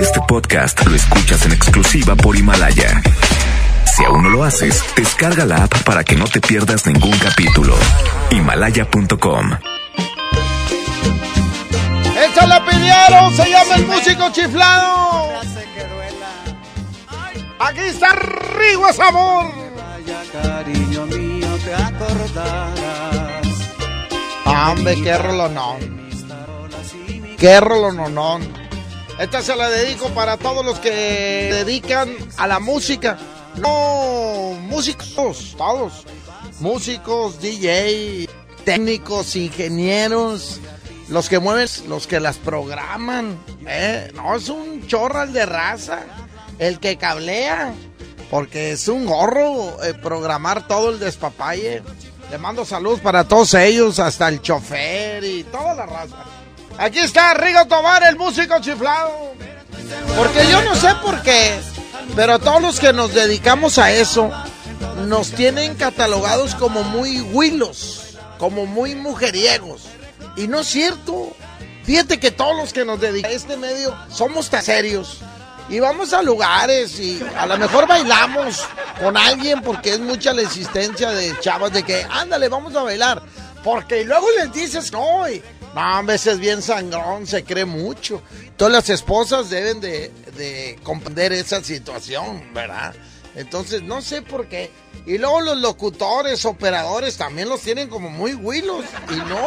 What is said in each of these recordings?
Este podcast lo escuchas en exclusiva por Himalaya. Si aún no lo haces, descarga la app para que no te pierdas ningún capítulo. Himalaya.com. ¡Esa la pidieron! Se llama el músico chiflado. Aquí está Rigo Sabor. cariño mío, te acordarás. Hombre, qué rolonón. Qué rolonón. Esta se la dedico para todos los que dedican a la música. No, músicos, todos. Músicos, DJ, técnicos, ingenieros, los que mueven, los que las programan. ¿eh? No, es un chorral de raza. El que cablea. Porque es un gorro eh, programar todo el despapalle. Le mando salud para todos ellos, hasta el chofer y toda la raza. Aquí está Rigo Tobar, el músico chiflado. Porque yo no sé por qué, pero todos los que nos dedicamos a eso nos tienen catalogados como muy huilos, como muy mujeriegos. Y no es cierto. Fíjate que todos los que nos dedicamos a este medio somos tan serios. Y vamos a lugares y a lo mejor bailamos con alguien porque es mucha la insistencia de chavas de que, ándale, vamos a bailar. Porque luego les dices, no, no, a veces bien sangrón, se cree mucho. Todas las esposas deben de, de comprender esa situación, ¿verdad? Entonces, no sé por qué. Y luego los locutores, operadores, también los tienen como muy huilos. Y no.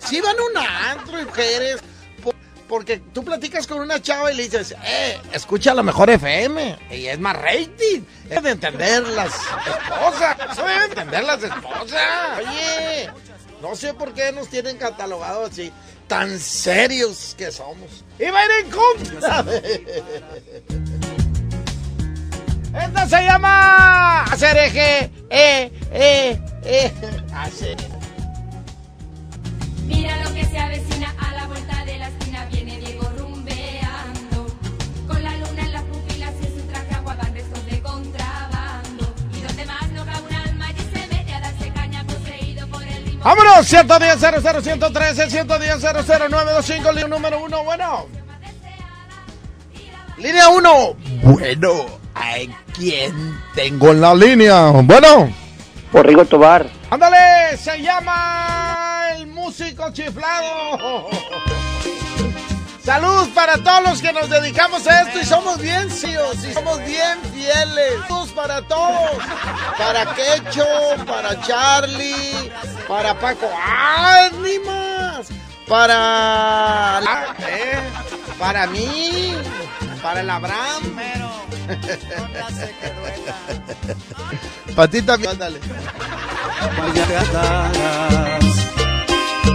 Si van a un antro mujeres, po- porque tú platicas con una chava y le dices, eh, escucha la mejor FM. Y es más rating. Es de entender las esposas. Eso debe entender las esposas. Oye, no sé por qué nos tienen catalogados así. Tan serios que somos. Y va a ir en contra. Esta se llama hacer eje, eh, eh, eh, hacer. Mira lo que se avecina Vámonos, 110 00 113 110 00925, línea número uno, bueno. Línea uno. Bueno, ¿a quién tengo en la línea? Bueno. Por Rigo Tobar. Ándale, se llama el músico chiflado. Salud para todos los que nos dedicamos a esto y somos bien cios y somos bien fieles. Saludos para todos. Para Quecho, para Charlie, para Paco. Ánimas, para... Ah, eh, para mí, para el Abraham. Patita, ándale. Vaya te atarás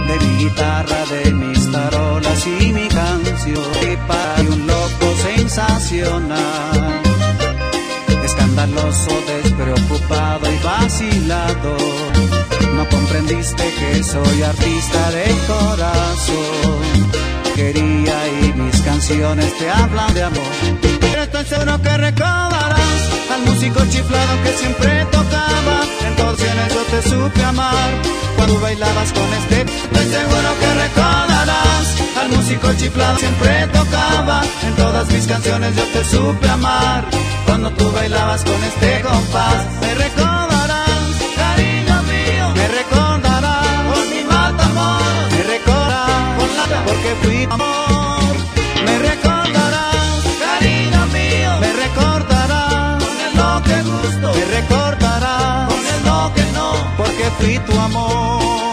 de mi guitarra, de mis tarolas y mi canción. Y para un loco sensacional, escandaloso, despreocupado y vacilado. No comprendiste que soy artista de corazón. Quería y mis canciones te hablan de amor. Estoy seguro que recordarás al músico chiflado que siempre tocaba. En torsiones yo te supe amar cuando bailabas con este. Estoy seguro que recordarás al músico chiflado siempre tocaba. En todas mis canciones yo te supe amar cuando tú bailabas con este compás. Me recordarás, cariño mío, me recordarás con mi matamoros, me recordarás con la porque fui tu amor. Me recordarás, cariño mío, me recordarás con el lo que gusto, me recordarás con el lo que no, porque fui tu amor.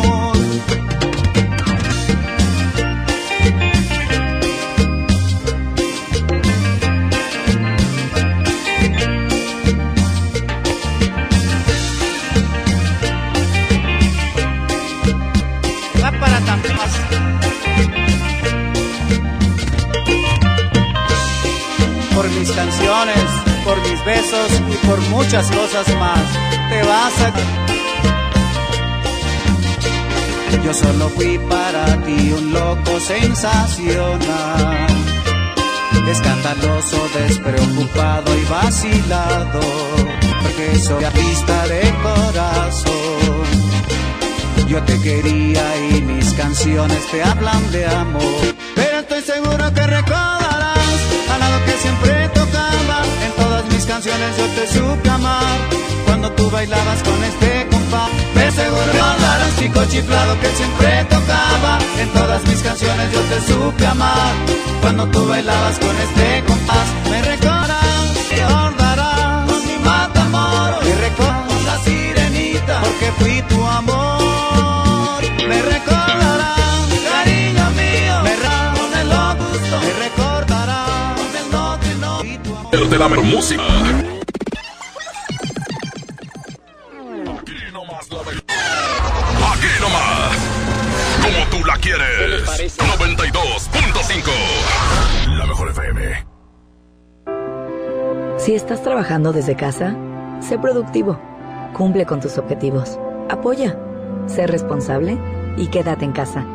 Canciones, por mis besos y por muchas cosas más, te vas a... Yo solo fui para ti un loco sensacional, escandaloso, despreocupado y vacilado, porque soy artista de corazón. Yo te quería y mis canciones te hablan de amor. Pero estoy seguro que recordarás canciones yo te supe amar. Cuando tú bailabas con este compás, me seguro un chico chiflado que siempre tocaba. En todas mis canciones yo te supe amar. Cuando tú bailabas con este compás, me recordarás, recordarás con mi amor y recordarás la sirenita, porque fui tu amor. Me tu amor. El de la música. Aquí nomás. Como tú la quieres. 92.5. La mejor FM. Si estás trabajando desde casa, sé productivo, cumple con tus objetivos, apoya, sé responsable y quédate en casa.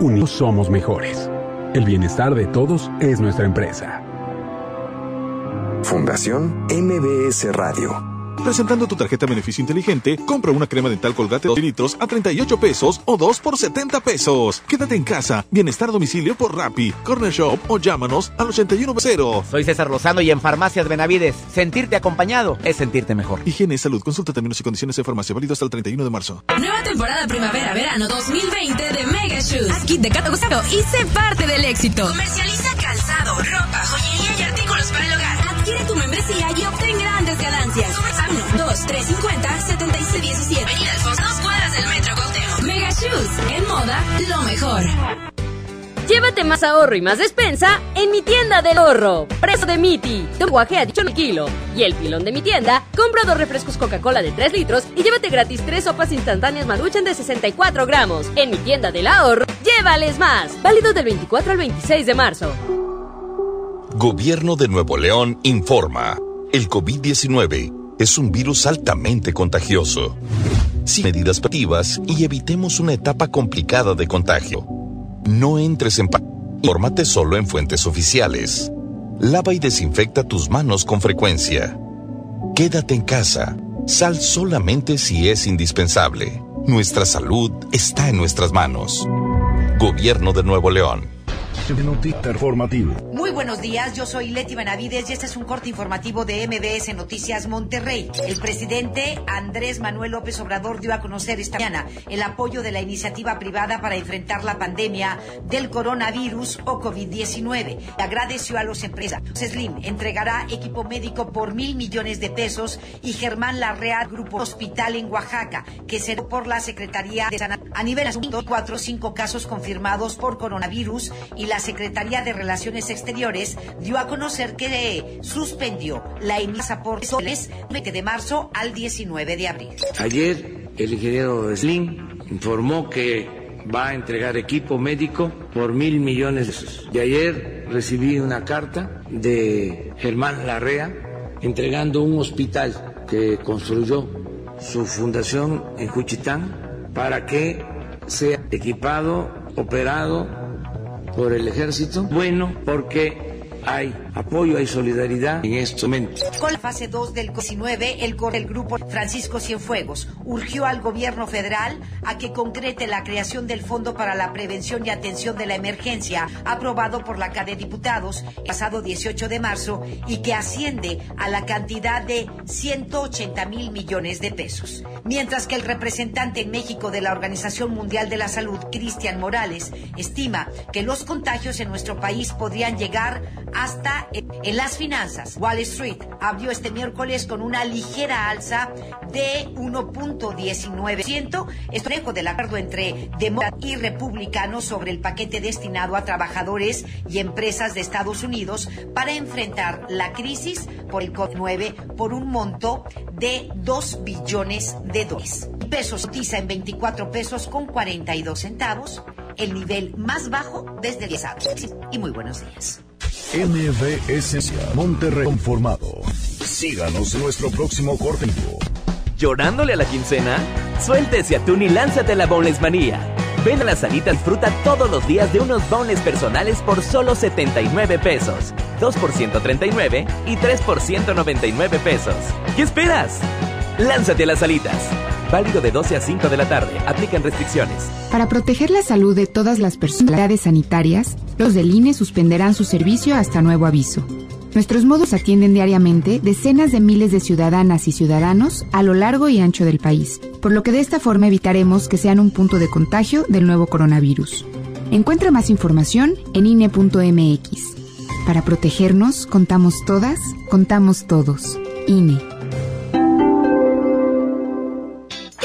Unidos somos mejores. El bienestar de todos es nuestra empresa. Fundación MBS Radio. Presentando tu tarjeta beneficio inteligente, compra una crema dental colgate 2 litros a 38 pesos o 2 por 70 pesos. Quédate en casa, bienestar a domicilio por Rappi, Corner Shop o llámanos al 810. Soy César Lozano y en Farmacias Benavides, sentirte acompañado es sentirte mejor. Higiene y salud, consulta términos y condiciones de farmacia válido hasta el 31 de marzo. Nueva temporada primavera-verano 2020 de Mega Shoes. Kit de Catagosado y sé parte del éxito. Comercializa calzado, ropa, Tu membresía y obtén grandes ganancias. 1, 2, 3, 50, 76, 17. Avenida Alfonso, dos cuadras del Metro Cuauhtémoc. Mega Shoes, en moda, lo mejor. Llévate más ahorro y más despensa en mi tienda del ahorro. Preso de Miti, tu guaje a dicho el kilo. Y el pilón de mi tienda, compra dos refrescos Coca-Cola de 3 litros y llévate gratis tres sopas instantáneas Maruchan de 64 gramos. En mi tienda del ahorro, llévales más. Válido del 24 al 26 de marzo. Gobierno de Nuevo León informa. El COVID-19 es un virus altamente contagioso. Sin medidas preventivas y evitemos una etapa complicada de contagio. No entres en pánico. Infórmate solo en fuentes oficiales. Lava y desinfecta tus manos con frecuencia. Quédate en casa. Sal solamente si es indispensable. Nuestra salud está en nuestras manos. Gobierno de Nuevo León. Muy buenos días, yo soy Leti Benavides y este es un corte informativo de MBS Noticias Monterrey. El presidente Andrés Manuel López Obrador dio a conocer esta mañana el apoyo de la iniciativa privada para enfrentar la pandemia del coronavirus o COVID-19. Agradeció a los empresas. Slim entregará equipo médico por mil millones de pesos y Germán Larrea, Grupo Hospital en Oaxaca, que se por la Secretaría de Salud. A nivel asunto, cuatro o cinco casos confirmados por coronavirus y la Secretaría de Relaciones Exteriores dio a conocer que suspendió la emisa por de marzo al 19 de abril. Ayer el ingeniero Slim informó que va a entregar equipo médico por mil millones de pesos. Y ayer recibí una carta de Germán Larrea entregando un hospital que construyó su fundación en Juchitán para que sea equipado, operado por el ejército. Bueno, porque hay apoyo, hay solidaridad en este momento. Con la fase 2 del 19, el, el grupo Francisco Cienfuegos urgió al gobierno federal a que concrete la creación del Fondo para la Prevención y Atención de la Emergencia, aprobado por la Cámara de Diputados el pasado 18 de marzo y que asciende a la cantidad de 180 mil millones de pesos. Mientras que el representante en México de la Organización Mundial de la Salud, Cristian Morales, estima que los contagios en nuestro país podrían llegar hasta en las finanzas. Wall Street abrió este miércoles con una ligera alza de 1.19%. Esto del acuerdo entre demócratas y republicanos sobre el paquete destinado a trabajadores y empresas de Estados Unidos para enfrentar la crisis por el COVID-19 por un monto de 2 billones de dólares. Pesos cotiza en 24 pesos con 42 centavos, el nivel más bajo desde el 10 años. Y muy buenos días. MBS Monterrey conformado. Síganos en nuestro próximo corte. ¿Llorándole a la quincena? Suéltese atún y lánzate a la Boneless Manía. Ven a las salitas fruta todos los días de unos boneless personales por solo 79 pesos. 2 por 139 y 3 por 199 pesos. ¿Qué esperas? Lánzate a las salitas. Válido de 12 a 5 de la tarde. Aplican restricciones. Para proteger la salud de todas las personalidades sanitarias, los del INE suspenderán su servicio hasta nuevo aviso. Nuestros modos atienden diariamente decenas de miles de ciudadanas y ciudadanos a lo largo y ancho del país, por lo que de esta forma evitaremos que sean un punto de contagio del nuevo coronavirus. Encuentra más información en INE.mx. Para protegernos, contamos todas, contamos todos. INE.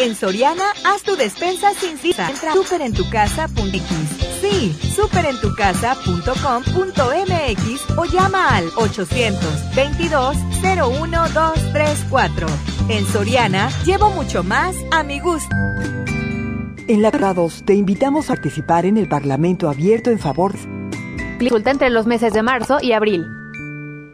En Soriana, haz tu despensa sin cita. Entra a superentucasa.mx. Sí, superentucasa.com.mx o llama al 822-01234. En Soriana, llevo mucho más a mi gusto. En la Prados te invitamos a participar en el Parlamento Abierto en favor. Consulta entre los meses de marzo y abril.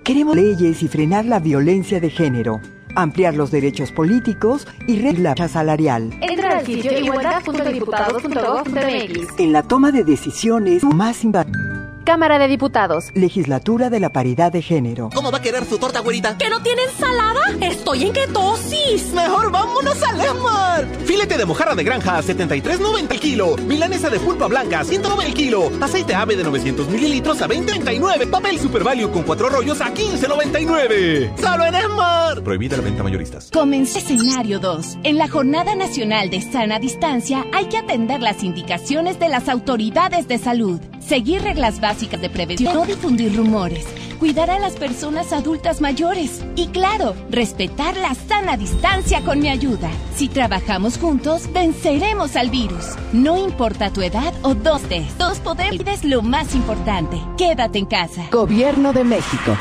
Queremos leyes y frenar la violencia de género, ampliar los derechos políticos y reducir la brecha salarial. Entra al sitio igualdad.diputados.gov.mx. En la toma de decisiones más importante. Cámara de Diputados. Legislatura de la Paridad de Género. ¿Cómo va a querer su torta, güerita? ¿Que no tiene ensalada? Estoy en ketosis. Mejor vámonos a Lemar. Filete de mojarra de granja a 73.90 el kilo. Milanesa de pulpa blanca a 109 el kilo. Aceite ave de 900 mililitros a 20.39. Papel Super Value con cuatro rollos a 15.99. ¡Solo en Esmar! Prohibida la venta mayoristas. Comencé escenario 2. En la Jornada Nacional de Sana Distancia hay que atender las indicaciones de las autoridades de salud. Seguir reglas básicas de no difundir rumores, cuidar a las personas adultas mayores y claro, respetar la sana distancia con mi ayuda. Si trabajamos juntos, venceremos al virus. No importa tu edad o dónde, todos podemos es lo más importante. Quédate en casa. Gobierno de México.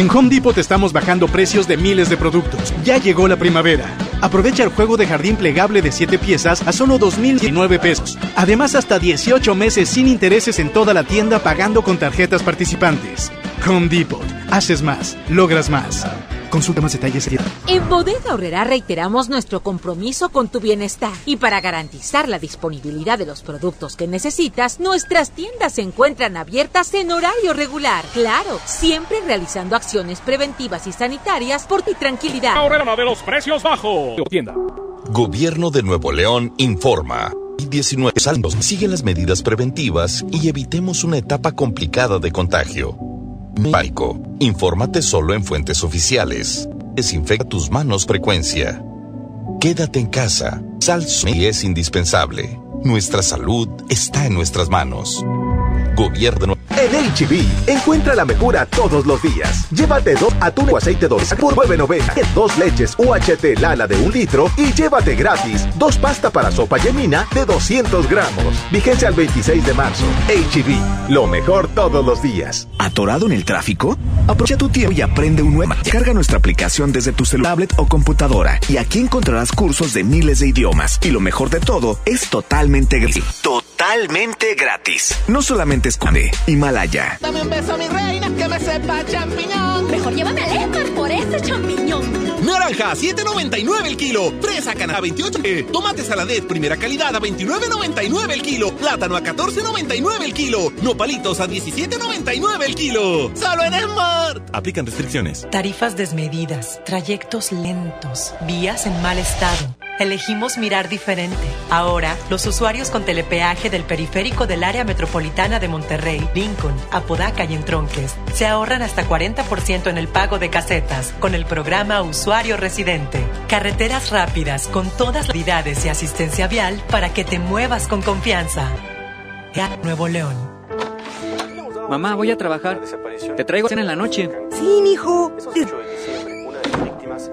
En Home Depot estamos bajando precios de miles de productos. Ya llegó la primavera. Aprovecha el juego de jardín plegable de 7 piezas a solo 2.019 pesos. Además, hasta 18 meses sin intereses en toda la tienda pagando con tarjetas participantes. Home Depot. Haces más. Logras más. Consulta más detalles. En Bodega Horrera reiteramos nuestro compromiso con tu bienestar y para garantizar la disponibilidad de los productos que necesitas, nuestras tiendas se encuentran abiertas en horario regular. Claro, siempre realizando acciones preventivas y sanitarias por tu tranquilidad. Horrera de los precios bajos. Tienda. Gobierno de Nuevo León informa. 19 saldos. Siguen las medidas preventivas y evitemos una etapa complicada de contagio. Médico, infórmate solo en fuentes oficiales. Desinfecta tus manos frecuencia. Quédate en casa. Sal es indispensable. Nuestra salud está en nuestras manos. Gobierno. En HB, encuentra la mejora todos los días. Llévate dos atún o aceite dorsal por 9.90, dos leches UHT Lala de un litro y llévate gratis dos pasta para sopa yemina de 200 gramos. Vigencia al 26 de marzo. HB, lo mejor todos los días. ¿Atorado en el tráfico? Aprovecha tu tiempo y aprende un nuevo. Carga nuestra aplicación desde tu celular, tablet o computadora y aquí encontrarás cursos de miles de idiomas. Y lo mejor de todo, es totalmente gratis. Gratis. No solamente esconde Himalaya. Dame un beso, mi reina, que me sepa champiñón. Mejor llévame al Esmar por ese champiñón. Naranja, 7.99 el kilo. Fresa cana, 28. Eh, tomate saladet, primera calidad, a 29.99 el kilo. Plátano a 14.99 el kilo. Nopalitos a 17.99 el kilo. Solo en Smart. Aplican restricciones. Tarifas desmedidas, trayectos lentos, vías en mal estado. Elegimos mirar diferente. Ahora, los usuarios con telepeaje del periférico del área metropolitana de Monterrey, Lincoln, Apodaca y Entronques se ahorran hasta 40% en el pago de casetas con el programa Usuario Residente. Carreteras rápidas con todas las unidades y asistencia vial para que te muevas con confianza. Ya Nuevo León. Mamá, voy a trabajar. Te traigo cena en la noche. Sí, mijo.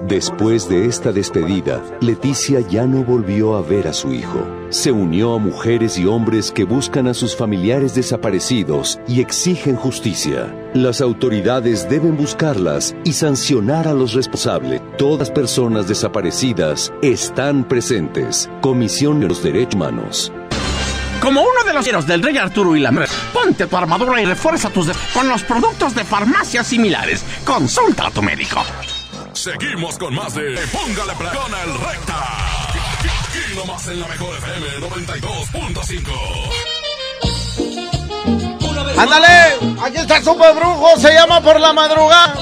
Después de esta despedida, Leticia ya no volvió a ver a su hijo. Se unió a mujeres y hombres que buscan a sus familiares desaparecidos y exigen justicia. Las autoridades deben buscarlas y sancionar a los responsables. Todas personas desaparecidas están presentes. Comisión de los Derechos Humanos. Como uno de los héroes del Rey Arturo y la Mer, ponte tu armadura y refuerza tus con los productos de farmacias similares. Consulta a tu médico. Seguimos con más de Póngale Play con el Recta. Aquí nomás en la mejor FM 92.5. Ándale, aquí está el super brujo, se llama por la madrugada.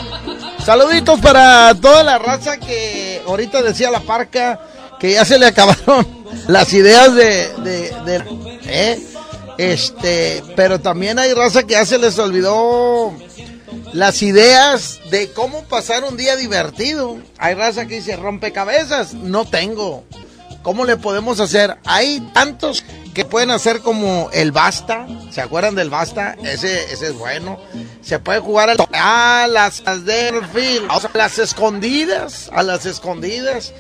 Saluditos para toda la raza que ahorita decía la parca que ya se le acabaron las ideas de, de, de ¿eh? este, pero también hay raza que ya se les olvidó las ideas de cómo pasar un día divertido. Hay raza que dice rompecabezas, no tengo. ¿Cómo le podemos hacer? Hay tantos que pueden hacer como el basta. ¿Se acuerdan del basta? Ese, ese es bueno. Se puede jugar al a las a las escondidas, a las escondidas.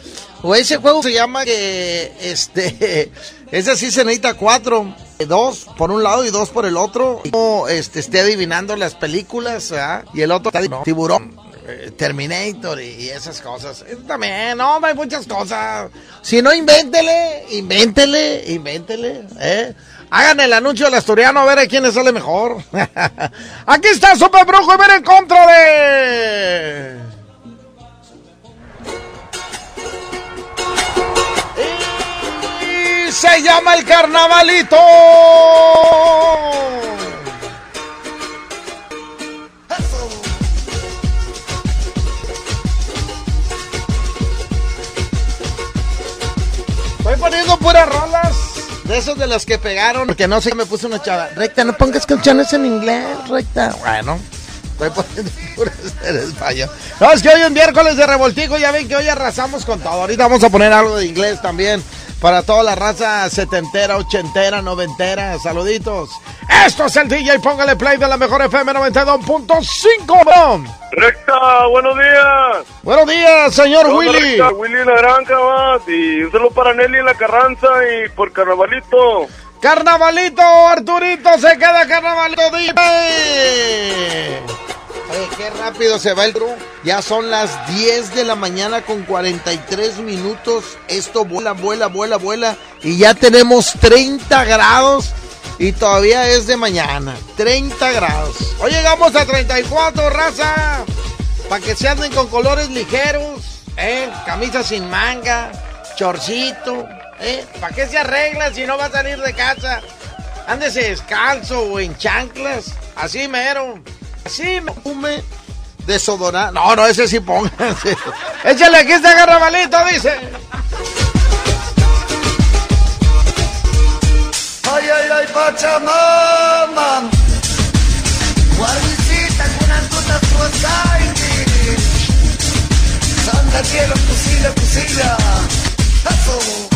O ese juego se llama que este ese sí se necesita cuatro, dos por un lado y dos por el otro. Este esté adivinando las películas, ¿verdad? Y el otro está tiburón. eh, Terminator y esas cosas. También, no, hay muchas cosas. Si no, invéntele, invéntele, invéntele, ¿eh? Hagan el anuncio del asturiano a ver a quién le sale mejor. Aquí está Super Brujo y ver en contra de... se llama el carnavalito. Estoy poniendo puras rolas. De esos de las que pegaron. Porque no sé, me puse una chava. Recta, no pongas canciones en inglés, recta. Bueno, estoy poniendo puras en español. No, es que hoy es miércoles de revoltijo. Ya ven que hoy arrasamos con todo. Ahorita vamos a poner algo de inglés también. Para toda la raza setentera, ochentera, noventera. Saluditos. Esto es el DJ. Póngale play de la mejor FM 92.5. bro. Recta, buenos días. Buenos días, señor Hola, Willy. Recta, Willy La Granja, va, y un saludo para Nelly la Carranza y por Carnavalito. Carnavalito, Arturito, se queda Carnavalito, dime. Oye, qué rápido se va el crew. Ya son las 10 de la mañana con 43 minutos. Esto vuela, vuela, vuela, vuela. Y ya tenemos 30 grados. Y todavía es de mañana. 30 grados. Hoy llegamos a 34, raza. Para que se anden con colores ligeros. ¿eh? Camisa sin manga. Chorcito. ¿eh? ¿Para qué se arregla si no va a salir de casa? Ándese descalzo o en chanclas. Así mero. Así me fume desodorante. No, no, ese sí pónganse. Échale aquí este garrabalito, dice. Ay, ay, ay, Pachamama. Guarnicita con unas gotas suazaiti. Santa cielo, pusila, pusila. Eso.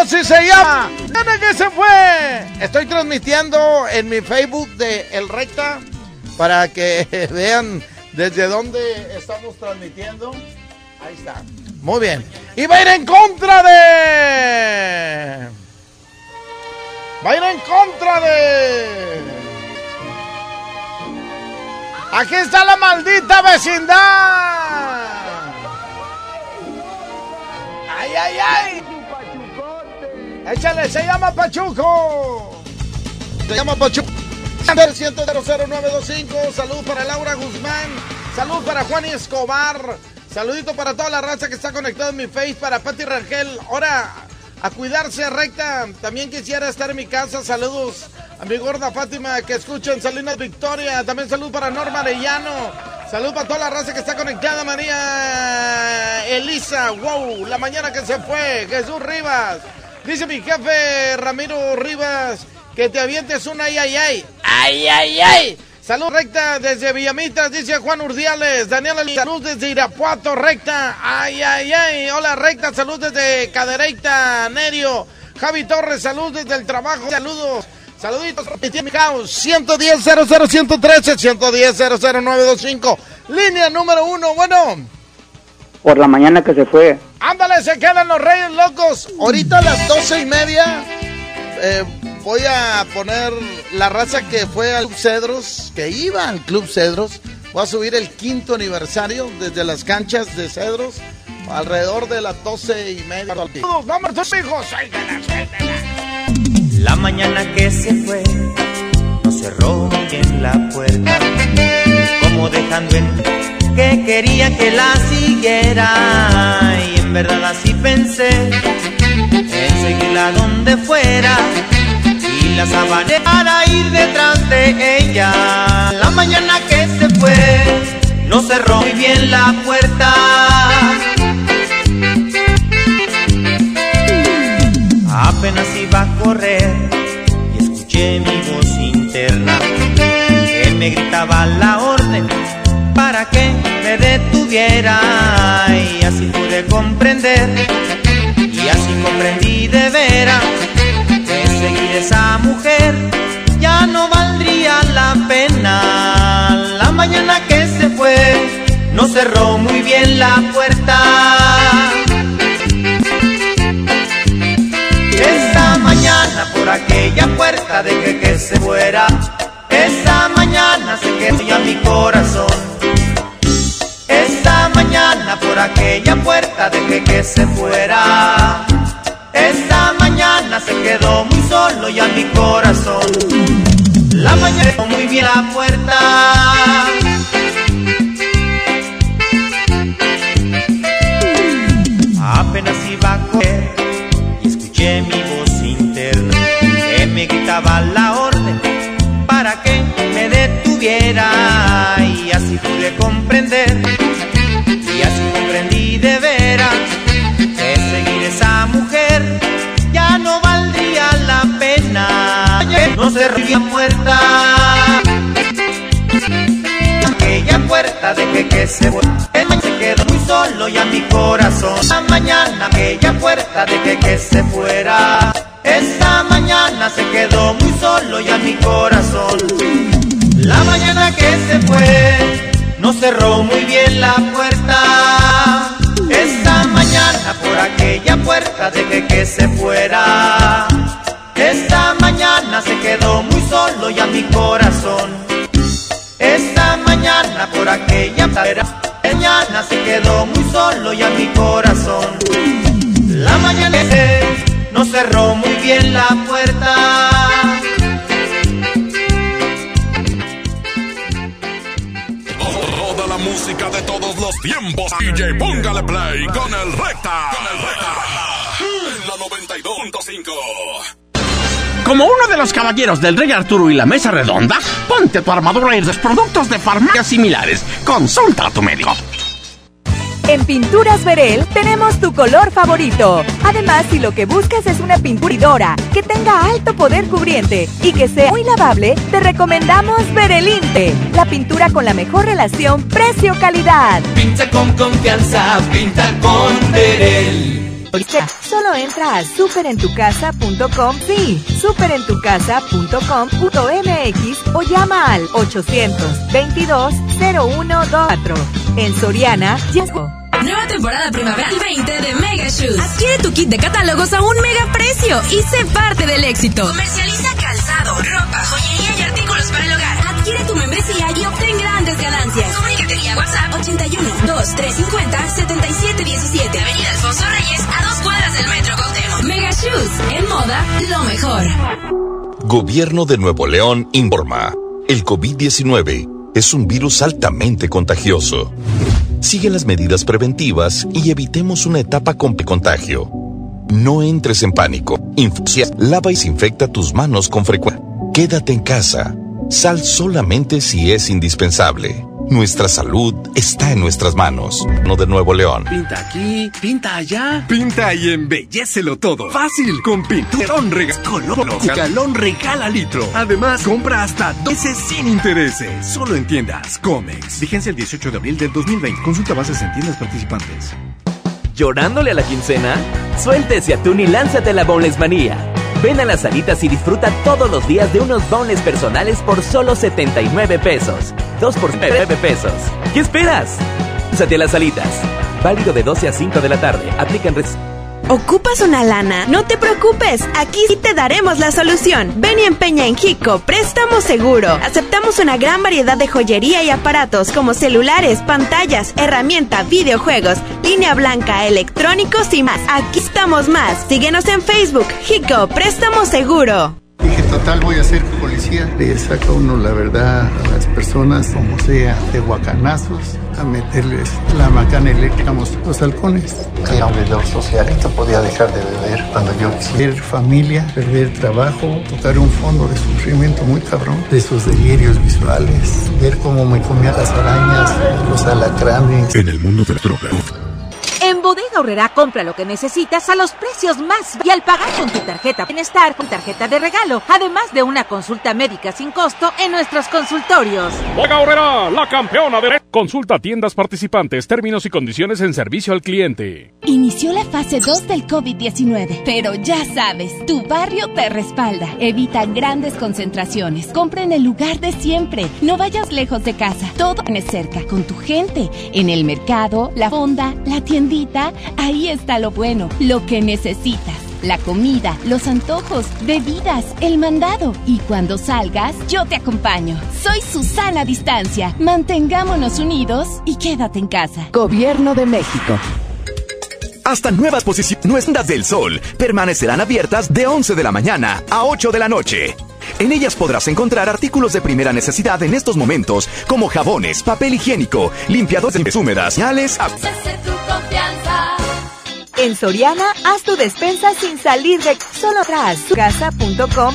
Así se llama. ¿Dónde que se fue? Estoy transmitiendo en mi Facebook de El Recta para que vean desde dónde estamos transmitiendo. Ahí está. Muy bien. Y va a ir en contra de. Va a ir en contra de. Aquí está la maldita vecindad. ¡Ay, ay, ay! Échale, se llama Pachuco. Se llama Pachuco. 1000925. Salud para Laura Guzmán. Salud para Juan Escobar. Saludito para toda la raza que está conectada en mi face. Para Pati Rangel. Ahora, a cuidarse recta. También quisiera estar en mi casa. Saludos a mi gorda Fátima que escuchan Salinas Victoria. También salud para Norma Arellano. Salud para toda la raza que está conectada. María Elisa. Wow, la mañana que se fue. Jesús Rivas. Dice mi jefe Ramiro Rivas que te avientes un ay, ay, ay. Ay, ay, ay. Salud recta desde Villamitas, dice Juan Urdiales. Daniela, salud desde Irapuato, recta. Ay, ay, ay. Hola, recta. Salud desde Cadereyta, Nerio. Javi Torres, salud desde el trabajo. Saludos. Saluditos, mi caos. 110 00113 110 00925. Línea número uno. Bueno. Por la mañana que se fue. Ándale, se quedan los Reyes Locos. Ahorita a las doce y media eh, voy a poner la raza que fue al Club Cedros, que iba al Club Cedros. Voy a subir el quinto aniversario desde las canchas de Cedros alrededor de las doce y media. ¡Vamos, tus hijos! La mañana que se fue, no cerró bien la puerta, como dejando en que quería que la siguiera. En verdad así pensé, en seguirla donde fuera. Y la sabané para ir detrás de ella. La mañana que se fue, no cerró muy bien la puerta. Apenas iba a correr y escuché mi voz interna que me gritaba la orden para que me detuviera y así pude comprender y así comprendí de veras que seguir esa mujer ya no valdría la pena. La mañana que se fue no cerró muy bien la puerta. Esa mañana por aquella puerta dejé que se fuera. Esa mañana se quedó ya mi corazón. Aquella puerta dejé que se fuera. Esa mañana se quedó muy solo ya mi corazón. La mañana muy bien la puerta. Apenas iba a correr y escuché mi voz interna que me gritaba la orden para que me detuviera y así pude comprender no se la puerta aquella puerta dejé que se vuelva. Se quedó muy solo ya mi corazón. La mañana aquella puerta dejé que se fuera. Esta mañana se quedó muy solo ya mi corazón. La mañana que se fue no cerró muy bien la puerta. Esta mañana por aquella puerta dejé que se fuera esta mañana se quedó muy solo ya mi corazón esta mañana por aquella mañana se quedó muy solo ya mi corazón la mañana no cerró muy bien la puerta Toda la música de todos los tiempos. DJ, póngale play con el recta. Con el recta. En la 92.5. Como uno de los caballeros del Rey Arturo y la Mesa Redonda, ponte tu armadura y los productos de farmacias similares. Consulta a tu médico. En Pinturas Verel tenemos tu color favorito. Además, si lo que buscas es una pinturidora que tenga alto poder cubriente y que sea muy lavable, te recomendamos Verelinte, la pintura con la mejor relación precio-calidad. Pinta con confianza, pinta con Verel. Solo entra a superentucasa.com, sí, superentucasa.com.mx o llama al 822-0124. En Soriana, Yesco. Nueva temporada primavera 20 de Mega Shoes. Adquiere tu kit de catálogos a un mega precio y sé parte del éxito. Comercializa calzado, ropa, joyería y artículos para el hogar. Adquiere tu membresía y obtén 81 2350 7717. Avenida Alfonso Reyes a dos cuadras del Metro Cuauhtémoc. Mega Shoes. En moda, lo mejor. Gobierno de Nuevo León informa. El COVID-19 es un virus altamente contagioso. Sigue las medidas preventivas y evitemos una etapa con contagio. No entres en pánico. Infusia, lava y desinfecta tus manos con frecuencia. Quédate en casa. Sal solamente si es indispensable. Nuestra salud está en nuestras manos. No de Nuevo León. Pinta aquí, pinta allá. Pinta y embellecelo todo. Fácil, con Pinturón Regala. Color, galón regala litro. Además, compra hasta 12 sin intereses. Solo en tiendas Comex. Vigencia el 18 de abril del 2020. Consulta bases en tiendas participantes. ¿Llorándole a la quincena? Suéltese a Tuni y lánzate a la Boneless Manía. Ven a las salitas y disfruta todos los días de unos dones personales por solo 79 pesos. 2 por 9 pesos. ¿Qué esperas? Lánzate a las salitas. Válido de 12 a 5 de la tarde. Aplican res ¿Ocupas una lana? No te preocupes, aquí sí te daremos la solución. Ven y empeña en Hico, préstamo seguro. Aceptamos una gran variedad de joyería y aparatos como celulares, pantallas, herramienta, videojuegos, línea blanca, electrónicos y más. Aquí estamos más. Síguenos en Facebook, Hico, préstamo seguro. Dije, total, voy a ser policía. Le saca uno la verdad a las personas, como sea, de guacanazos, a meterles la macana eléctrica a los halcones. Era un social. Esto podía dejar de beber cuando yo quisiera. familia, perder trabajo, tocar un fondo de sufrimiento muy cabrón, de esos delirios visuales, ver cómo me comía las arañas, los alacranes. En el mundo de la droga. En Bodega Compra lo que necesitas a los precios más y al pagar con tu tarjeta Bienestar con tarjeta de regalo, además de una consulta médica sin costo en nuestros consultorios. Bodega Horrera, la campeona de... Consulta tiendas participantes, términos y condiciones en servicio al cliente. Inició la fase 2 del COVID-19, pero ya sabes, tu barrio te respalda. Evita grandes concentraciones. Compra en el lugar de siempre. No vayas lejos de casa. Todo es cerca, con tu gente. En el mercado, la fonda, la tiendita. Ahí está lo bueno, lo que necesitas. La comida, los antojos, bebidas, el mandado. Y cuando salgas, yo te acompaño. Soy Susana Distancia. Mantengámonos unidos y quédate en casa. Gobierno de México. Hasta nuevas posiciones nuestras del sol permanecerán abiertas de 11 de la mañana a 8 de la noche. En ellas podrás encontrar artículos de primera necesidad en estos momentos, como jabones, papel higiénico, limpiadores de húmedas, señales. En Soriana, haz tu despensa sin salir de solo atrás. Casa.com.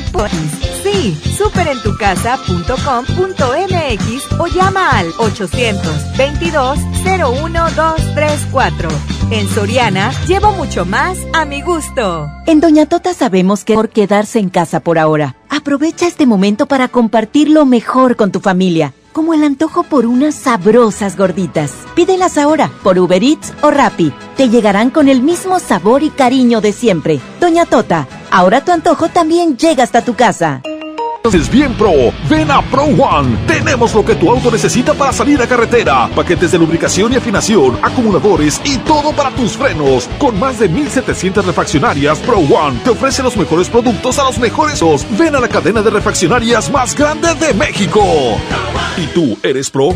Sí, superentucasa.com.mx o llama al 822-01-234. En Soriana, llevo mucho más a mi gusto. En Doña Tota sabemos que por quedarse en casa por ahora. Aprovecha este momento para compartir lo mejor con tu familia como el antojo por unas sabrosas gorditas. Pídelas ahora por Uber Eats o Rappi. Te llegarán con el mismo sabor y cariño de siempre. Doña Tota, ahora tu antojo también llega hasta tu casa. Es bien pro, ven a Pro One. Tenemos lo que tu auto necesita para salir a carretera. Paquetes de lubricación y afinación, acumuladores y todo para tus frenos. Con más de 1700 refaccionarias, Pro One te ofrece los mejores productos a los mejores. Ven a la cadena de refaccionarias más grande de México. ¿Y tú eres pro?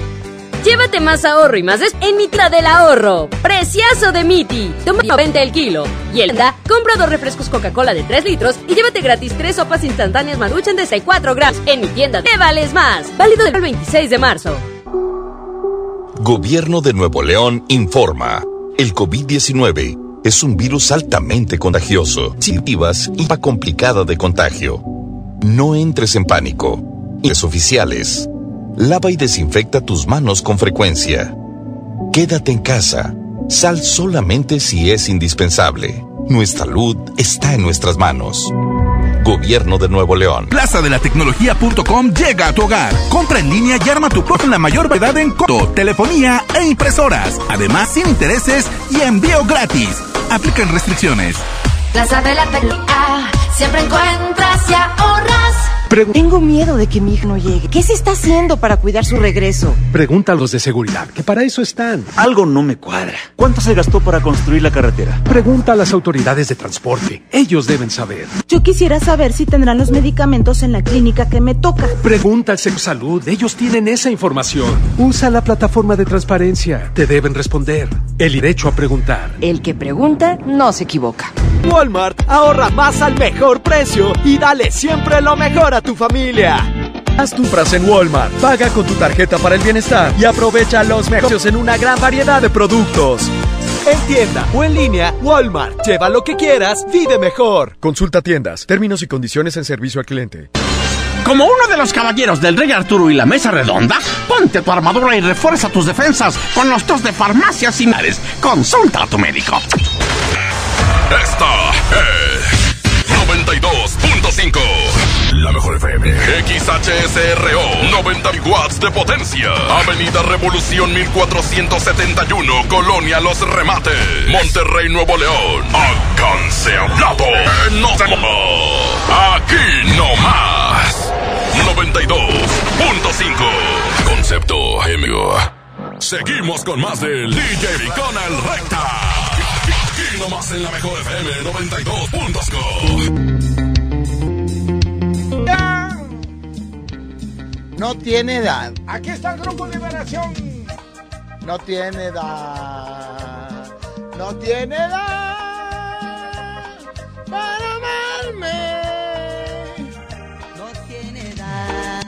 Llévate más ahorro y más en mitad del ahorro. Preciazo de Miti. Toma 90 el kilo. Y el da, compra dos refrescos Coca-Cola de 3 litros y llévate gratis tres sopas instantáneas Maruchan de 64 gramos. En mi tienda te vales más. Válido del 26 de marzo. Gobierno de Nuevo León informa. El COVID-19 es un virus altamente contagioso. Sentivas y complicada de contagio. No entres en pánico. Es oficiales. Lava y desinfecta tus manos con frecuencia. Quédate en casa. Sal solamente si es indispensable. Nuestra salud está en nuestras manos. Gobierno de Nuevo León. Plaza de la Tecnología.com llega a tu hogar. Compra en línea y arma tu propio la mayor variedad en coto, telefonía e impresoras. Además, sin intereses y envío gratis. Aplican restricciones. Plaza de la Tecnología, siempre encuentras y ahorras. Tengo miedo de que mi hijo no llegue. ¿Qué se está haciendo para cuidar su regreso? Pregunta a los de seguridad, que para eso están. Algo no me cuadra. ¿Cuánto se gastó para construir la carretera? Pregunta a las autoridades de transporte. Ellos deben saber. Yo quisiera saber si tendrán los medicamentos en la clínica que me toca. Pregunta al Sector Salud. Ellos tienen esa información. Usa la plataforma de transparencia. Te deben responder. El derecho a preguntar. El que pregunta no se equivoca. Walmart ahorra más al mejor precio y dale siempre lo mejor a tu familia. Haz compras en Walmart, paga con tu tarjeta para el bienestar y aprovecha los mejores en una gran variedad de productos. En tienda o en línea, Walmart. Lleva lo que quieras, vive mejor. Consulta tiendas, términos y condiciones en servicio al cliente. Como uno de los caballeros del Rey Arturo y la Mesa Redonda, ponte tu armadura y refuerza tus defensas con los tos de farmacias similares. Consulta a tu médico. Esta es 92.5. La mejor FM. XHSRO. 90 watts de potencia. Avenida Revolución 1471. Colonia Los Remates. Monterrey, Nuevo León. Alcance hablado. No se Aquí no más. 92.5. Concepto amigo. Seguimos con más del DJ con el Recta. Aquí nomás en la mejor FM 92.5. No tiene edad. Aquí está el Grupo Liberación. No tiene edad. No tiene edad para amarme. No tiene edad,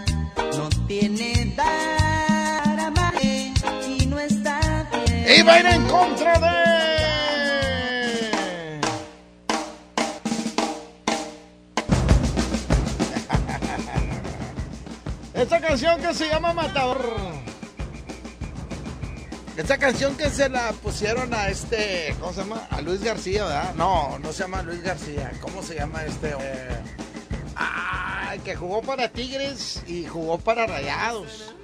no tiene edad para amarme y no está bien. Y va a ir en contra de. Esta canción que se llama Matador. Esta canción que se la pusieron a este. ¿Cómo se llama? A Luis García, ¿verdad? No, no se llama Luis García. ¿Cómo se llama este? Eh, ah, que jugó para Tigres y jugó para Rayados.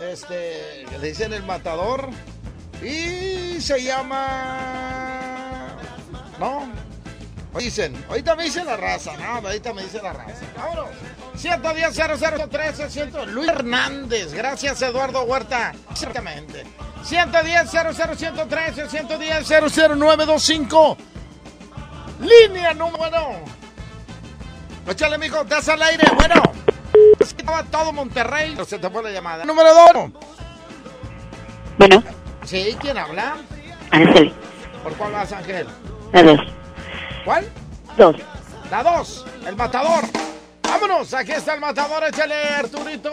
Este. Le dicen el Matador. Y se llama. No. Dicen, ahorita me dice la raza, no, ahorita me dice la raza. Vámonos. 110 0013 100 Luis Hernández, gracias Eduardo Huerta. Exactamente. 110 00113 110 00925 Línea número. Échale, mijo, estás al aire. Bueno. Estaba todo Monterrey. Se te fue la llamada. Número 2. Bueno, Sí, ¿quién habla? Ángel, ¿Por cuál vas, Ángel? la dos. ¿Cuál? Dos. La 2, el matador. Vámonos, aquí está el matador, échale, Arturito.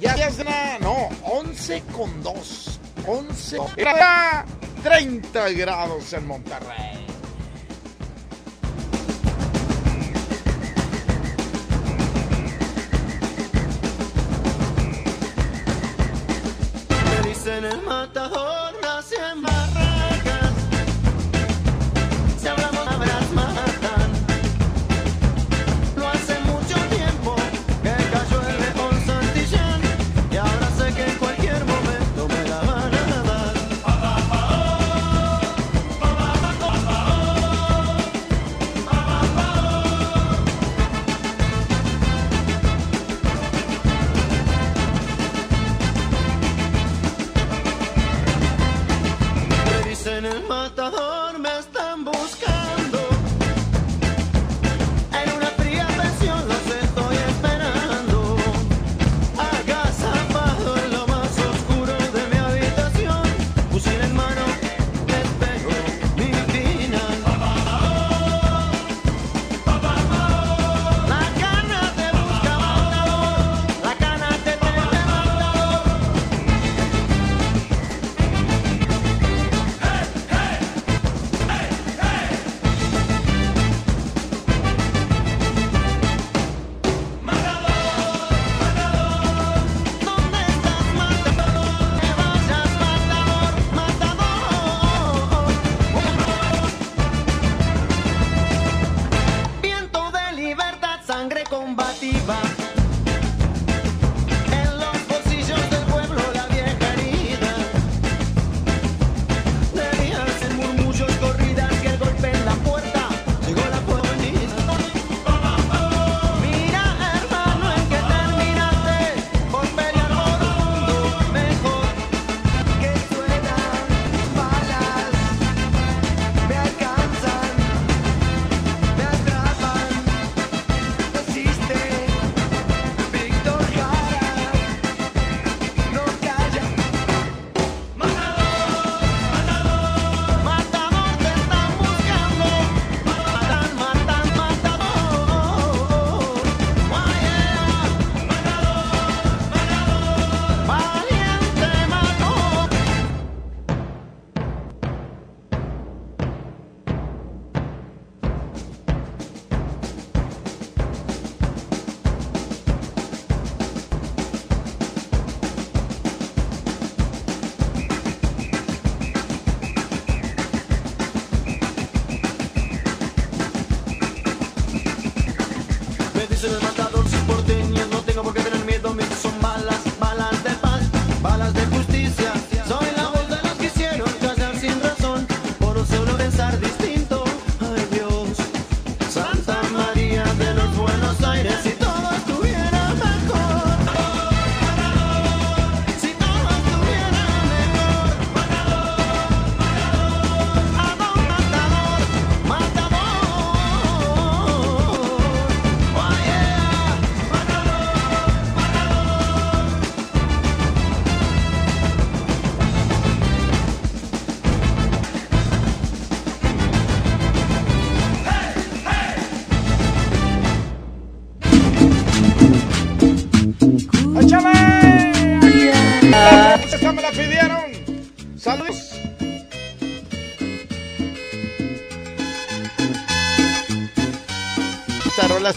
Ya es no, 11 con 2. 11. Era 30 grados en Monterrey.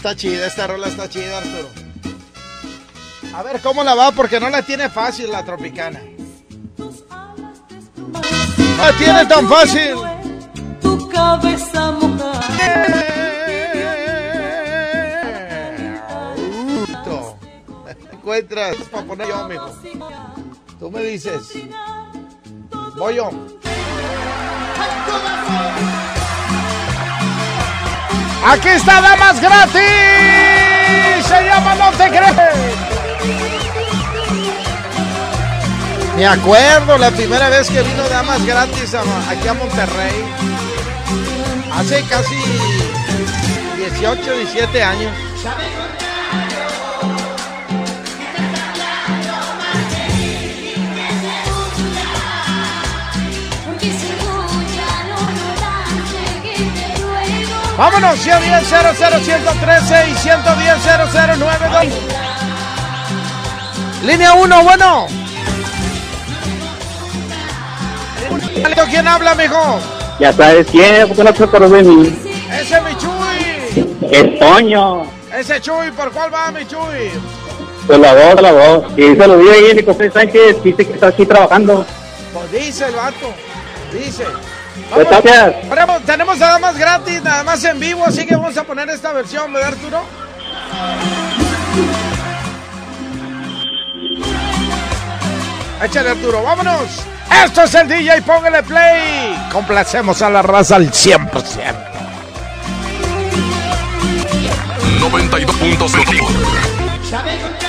Está chida, esta rola está chida, Arturo. A ver cómo la va, porque no la tiene fácil la tropicana. No la tiene tan fácil. Tu cabeza. Encuentras para poner yo, mijo. Tú me dices. Voy yo. Aquí está Damas Gratis. Se llama No Te. Me acuerdo la primera vez que vino Damas Gratis aquí a Monterrey. Hace casi 18, 17 años. Vámonos, 110 00 113 y 110 0092. Línea 1, bueno. ¿Quién habla, mijo? Ya sabes quién, porque no te acuerdas de mí. Ese es mi Chuy. Es Toño. Ese Chuy, ¿por cuál va mi Chuy? Pues la voz, la voz. Y se lo vi ahí José Sánchez, dice que está aquí trabajando. Pues dice el vato. Dice. Gracias. Tenemos- Tenemos nada más gratis, nada más en vivo, así que vamos a poner esta versión, ¿verdad, Arturo? Échale, Arturo, vámonos. Esto es el DJ, póngale play. Complacemos a la raza al 100%. 92.5.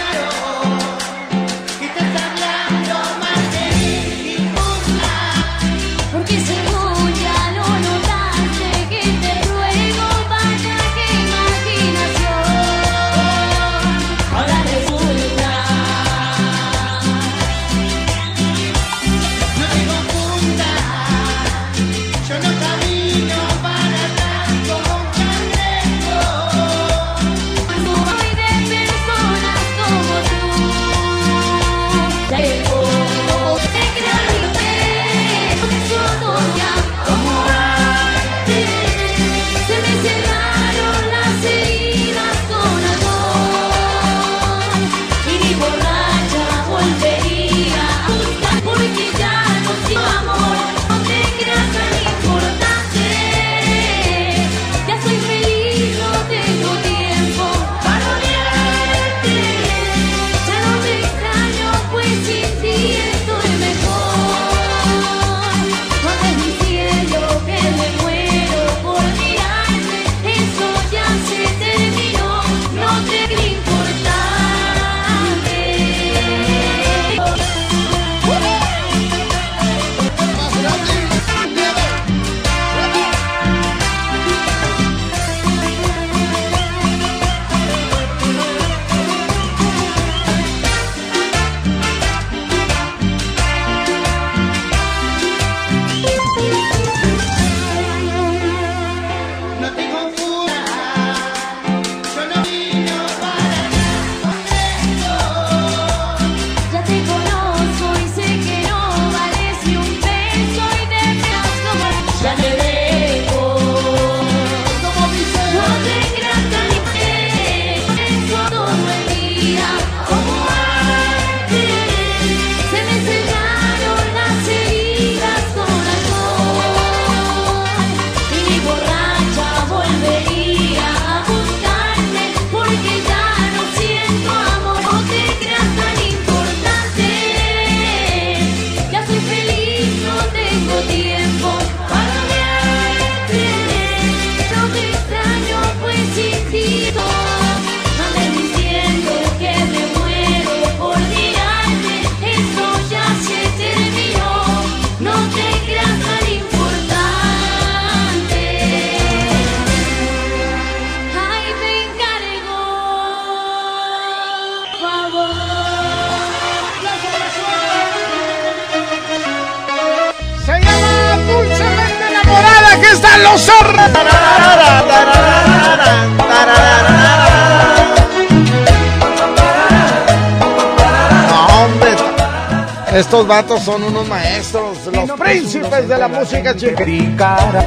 Estos son unos maestros, los príncipes de la música chica.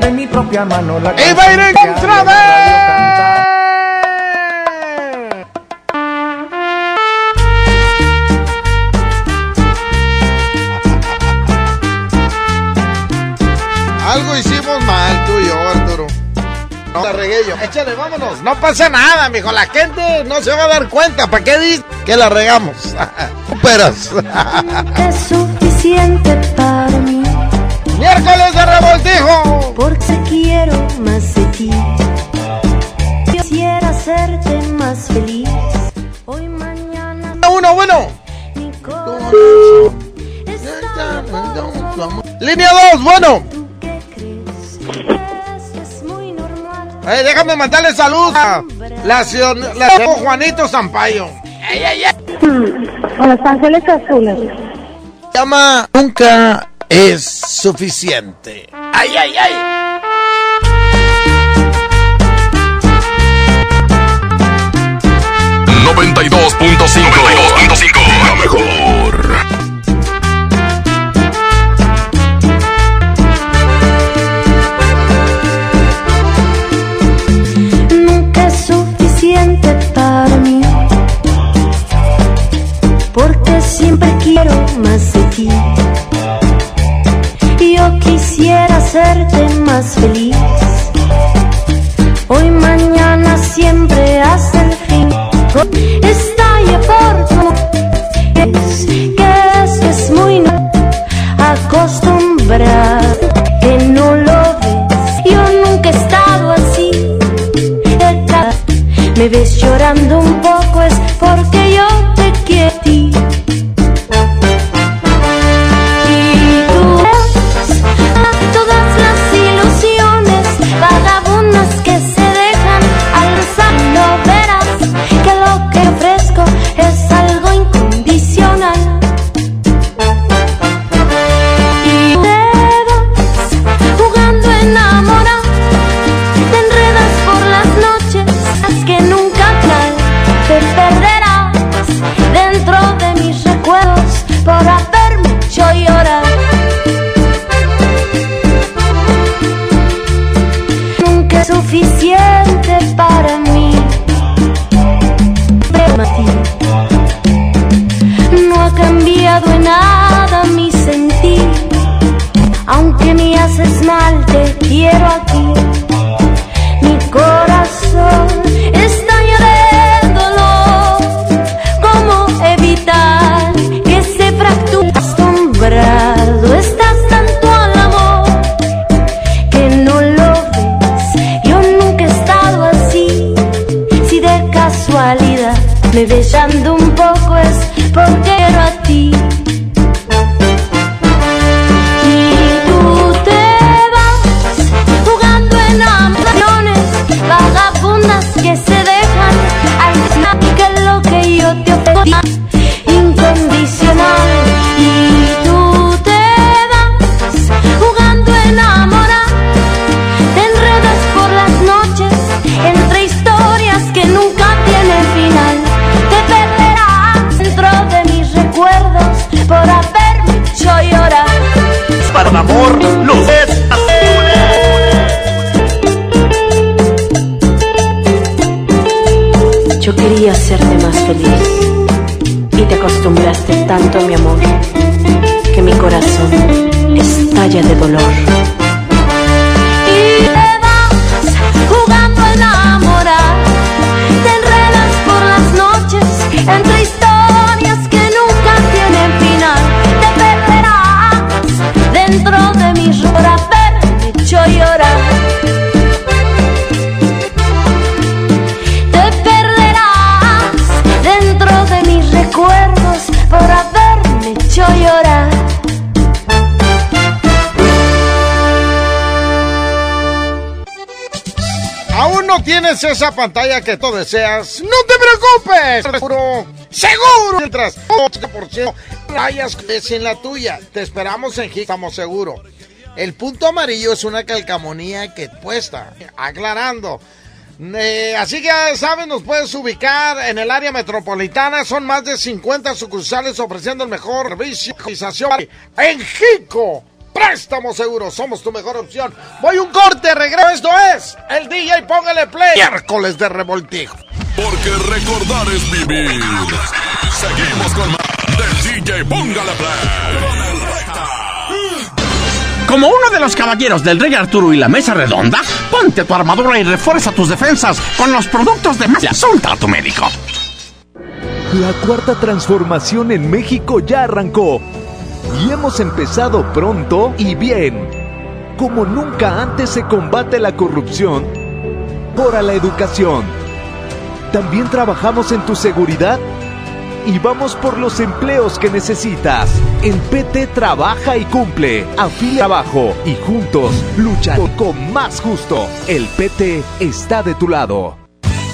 De mi propia mano la ¡Y va a ir en contra de... Algo hicimos mal tú y yo, Arturo. No, la regué yo. Échale, vámonos. No pasa nada, mijo. La gente no se va a dar cuenta. ¿Para qué dices que la regamos? Es suficiente para mí. Miércoles de revoltijo. Porque quiero más de ti. Quisiera hacerte más feliz. Hoy, mañana. Uno, bueno. Mi corazón Línea 2, bueno. Eh, déjame mandarle saludos a la ciudad la ciudad Juanito Sampaio. A Los Ángeles Azules. Llama Nunca es suficiente. Ay, ay, ay. La mejor. Siempre quiero más de ti. Yo quisiera hacerte más feliz. Hoy, mañana, siempre hasta el fin. Estalla por tu es que es, es muy no- acostumbrado que no lo ves. Yo nunca he estado así. Me ves llorando Aunque me haces mal, te quiero que se dejan. Final que lo que yo te ofrecí tanto mi amor que mi corazón estalla de dolor. Esa pantalla que tú deseas? ¡No te preocupes! Seguro, seguro, mientras 80% rayas sin la tuya. Te esperamos en Gig, estamos seguros. El punto amarillo es una calcamonía que puesta, aclarando. Eh, así que ya saben, nos puedes ubicar en el área metropolitana. Son más de 50 sucursales ofreciendo el mejor servicio en Jico. Préstamo seguro, somos tu mejor opción. Voy un corte, regreso. Esto es el DJ Póngale Play. Miércoles de revoltijo. Porque recordar es vivir. Seguimos con más del DJ Póngale Play. Con el recta. Como uno de los caballeros del Rey Arturo y la Mesa Redonda, ponte tu armadura y refuerza tus defensas con los productos de Más. Asunta a tu médico. La cuarta transformación en México ya arrancó. Y hemos empezado pronto y bien. Como nunca antes se combate la corrupción por la educación. También trabajamos en tu seguridad y vamos por los empleos que necesitas. El PT trabaja y cumple. Afilia abajo y juntos luchan con más justo. El PT está de tu lado.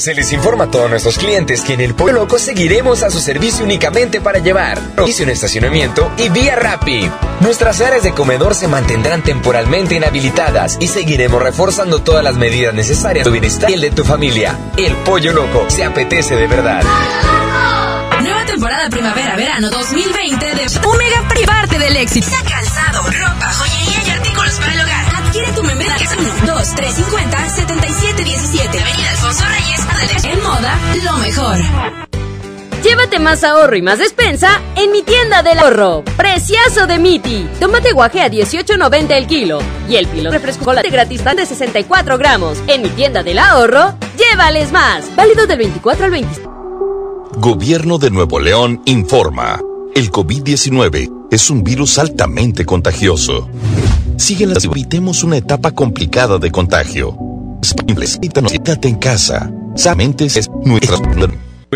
Se les informa a todos nuestros clientes que en el Pollo Loco seguiremos a su servicio únicamente para llevar, servicio en estacionamiento y vía Rappi. Nuestras áreas de comedor se mantendrán temporalmente inhabilitadas y seguiremos reforzando todas las medidas necesarias para tu bienestar y el de tu familia. El Pollo Loco se apetece de verdad. Nueva temporada primavera-verano 2020 de Omega Privarte del éxito. 2350-7717. Avenida Alfonso Reyes, En moda, lo mejor. Llévate más ahorro y más despensa en mi tienda del ahorro. Preciazo de Miti. Tomate guaje a 18.90 el kilo. Y el pilo refresco chocolate gratis de 64 gramos. En mi tienda del ahorro, llévales más. Válido del 24 al 26. Gobierno de Nuevo León informa. El COVID-19 es un virus altamente contagioso. Síguelas y evitemos una etapa complicada de contagio. Quítate en casa. Solamente es nuestra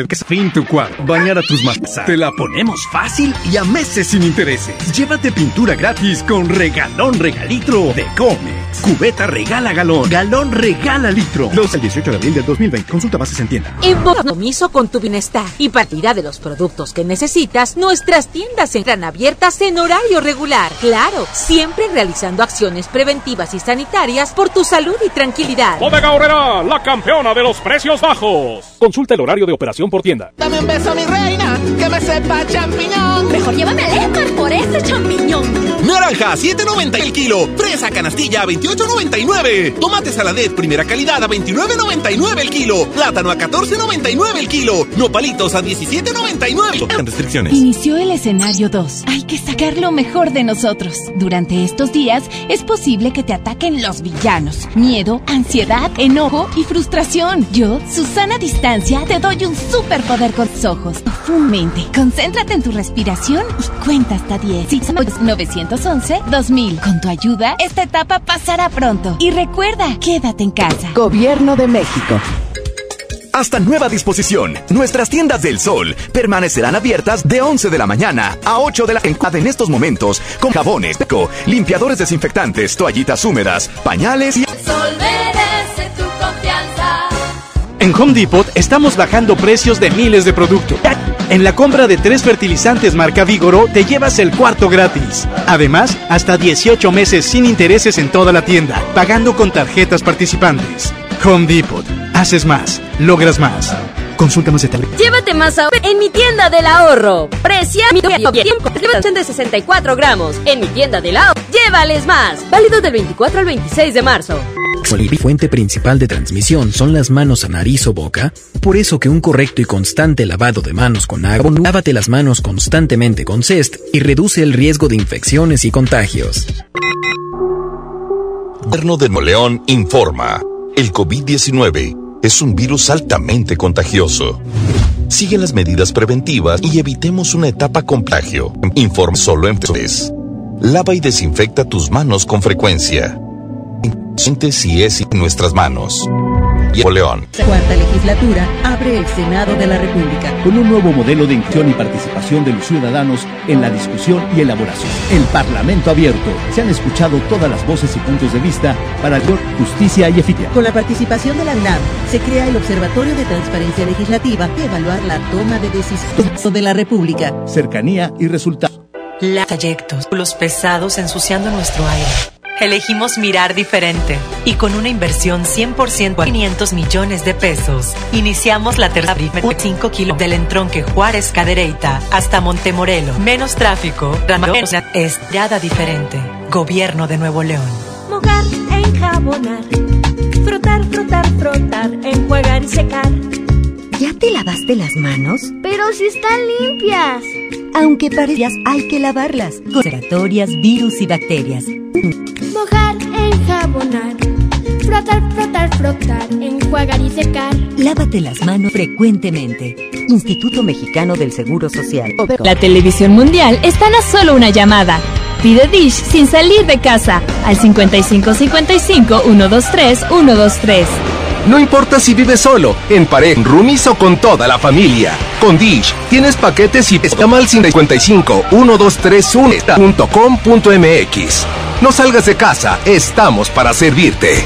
que fin tu cuadro. Bañar a tus masas. Te la ponemos fácil y a meses sin intereses. Llévate pintura gratis con regalón regalitro de Comex. Cubeta regala galón. Galón regala litro. Los el 18 de abril del 2020. Consulta bases en tienda. En compromiso con tu bienestar y partida de los productos que necesitas, nuestras tiendas entran abiertas en horario regular. Claro, siempre realizando acciones preventivas y sanitarias por tu salud y tranquilidad. Bodega Horrera, la campeona de los precios bajos. Consulta el horario de operación por tienda. Dame un beso, mi reina, que me sepa champiñón. Mejor llévame al Esmar por ese champiñón. Naranja, 7.90 el kilo. Fresa canastilla, 28.99. Tomate saladet, primera calidad, a 29.99 el kilo. Plátano a 14.99 el kilo. Nopalitos a 17.99. Restricciones. Inició el escenario 2. Hay que sacar lo mejor de nosotros. Durante estos días es posible que te ataquen los villanos. Miedo, ansiedad, enojo y frustración. Yo, Susana Distancia, te doy un superpoder con tus ojos. Profundamente. Concéntrate en tu respiración y cuenta hasta 10. 911-2000. Con tu ayuda, esta etapa pasará pronto. Y recuerda, quédate en casa. Gobierno de México. Hasta nueva disposición, nuestras tiendas del sol permanecerán abiertas de 11 de la mañana a 8 de la tarde en estos momentos con jabones, peco, limpiadores desinfectantes, toallitas húmedas, pañales y... El sol merece. En Home Depot estamos bajando precios de miles de productos. En la compra de tres fertilizantes marca Vigoro te llevas el cuarto gratis. Además, hasta 18 meses sin intereses en toda la tienda, pagando con tarjetas participantes. Home Depot. Haces más, logras más. Consulta más detalles. Llévate más ahorro en mi tienda del ahorro. Precia mi tiempo de 64 gramos. En mi tienda del ahorro, llévales más. Válido del 24 al 26 de marzo. La fuente principal de transmisión son las manos a nariz o boca, por eso que un correcto y constante lavado de manos con agua, lávate las manos constantemente con CEST y reduce el riesgo de infecciones y contagios. Gobierno de Nuevo León informa. El COVID-19 es un virus altamente contagioso. Sigue las medidas preventivas y evitemos una etapa con plagio. Informa solo en tres. Lava y desinfecta tus manos con frecuencia. Siente si es en nuestras manos. y León. Cuarta legislatura abre el Senado de la República. Con un nuevo modelo de inclusión y participación de los ciudadanos en la discusión y elaboración. El Parlamento abierto. Se han escuchado todas las voces y puntos de vista para mayor justicia y eficacia. Con la participación de la UNAM, se crea el Observatorio de Transparencia Legislativa y evaluar la toma de decisiones de la República. Cercanía y resultados. La trayectos, los pesados ensuciando nuestro aire. Elegimos mirar diferente y con una inversión 100% a 500 millones de pesos, iniciamos la tercera 5 kilos del entronque Juárez Cadereyta hasta Montemorelo. Menos tráfico, estrada diferente. Gobierno de Nuevo León. Mojar, enjabonar, frotar, frotar, frotar, enjuagar y secar. ¿Ya te lavaste las manos? Pero si están limpias. Aunque parezcas, hay que lavarlas. Conservatorias, virus y bacterias. Mojar, enjabonar, frotar, frotar, frotar, enjuagar y secar. Lávate las manos frecuentemente. Instituto Mexicano del Seguro Social. La televisión mundial está a solo una llamada. Pide Dish sin salir de casa al 5555 123 123. No importa si vives solo, en pareja, en roomies o con toda la familia. Con Dish tienes paquetes y llama al 55 1231.com.mx. No salgas de casa, estamos para servirte.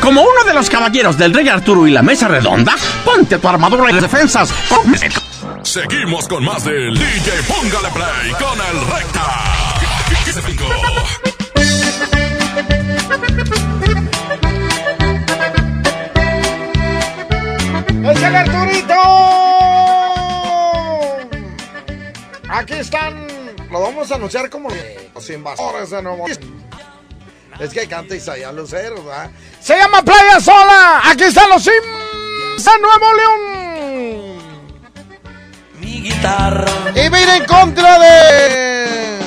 Como uno de los caballeros del Rey Arturo y la Mesa Redonda, ponte tu armadura de defensas. Seguimos con más del DJ Póngale Play con el Recta. ¡Échale Arturito! Aquí están. Lo vamos a anunciar como los invasores de Nuevo Es que canta Isaías Lucero, ¿verdad? Se llama Playa Sola. Aquí están los Sims de Nuevo León. Mi guitarra. Y viene en contra de.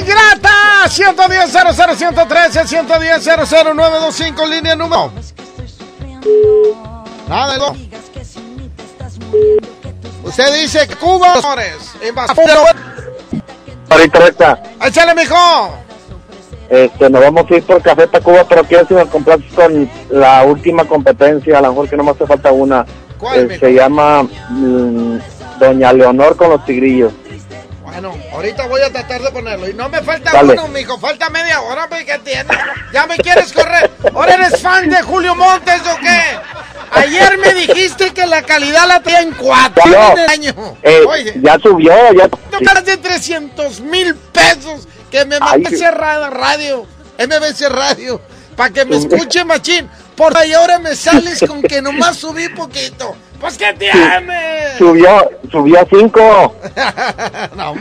¡Ingrata! 110 00 113 110 00 925 línea número. Nada de lo- Usted dice Cuba, señores. invasores. Ahorita recta, Échale, mijo. este, nos vamos a ir por Café Tacuba, pero quiero si me compras con la última competencia, a lo mejor que no me hace falta una. ¿Cuál, Eh, se llama mm, Doña Leonor con los tigrillos. Bueno, ahorita voy a tratar de ponerlo. Y no me falta Dale. uno, mijo. Falta media hora, pues, ¿qué tiene? ¿Ya me quieres correr? ¿Ahora eres fan de Julio Montes o qué? Ayer me dijiste que la calidad la tenía en cuatro No, en el año. eh, Oye, ya subió, ya. más de 300 mil pesos que me mandé cerrada radio, MBC Radio, para que me escuche machín. Por ahí ahora me sales con que nomás subí poquito. Pues ¿qué tiene? Subió, subió a cinco. no,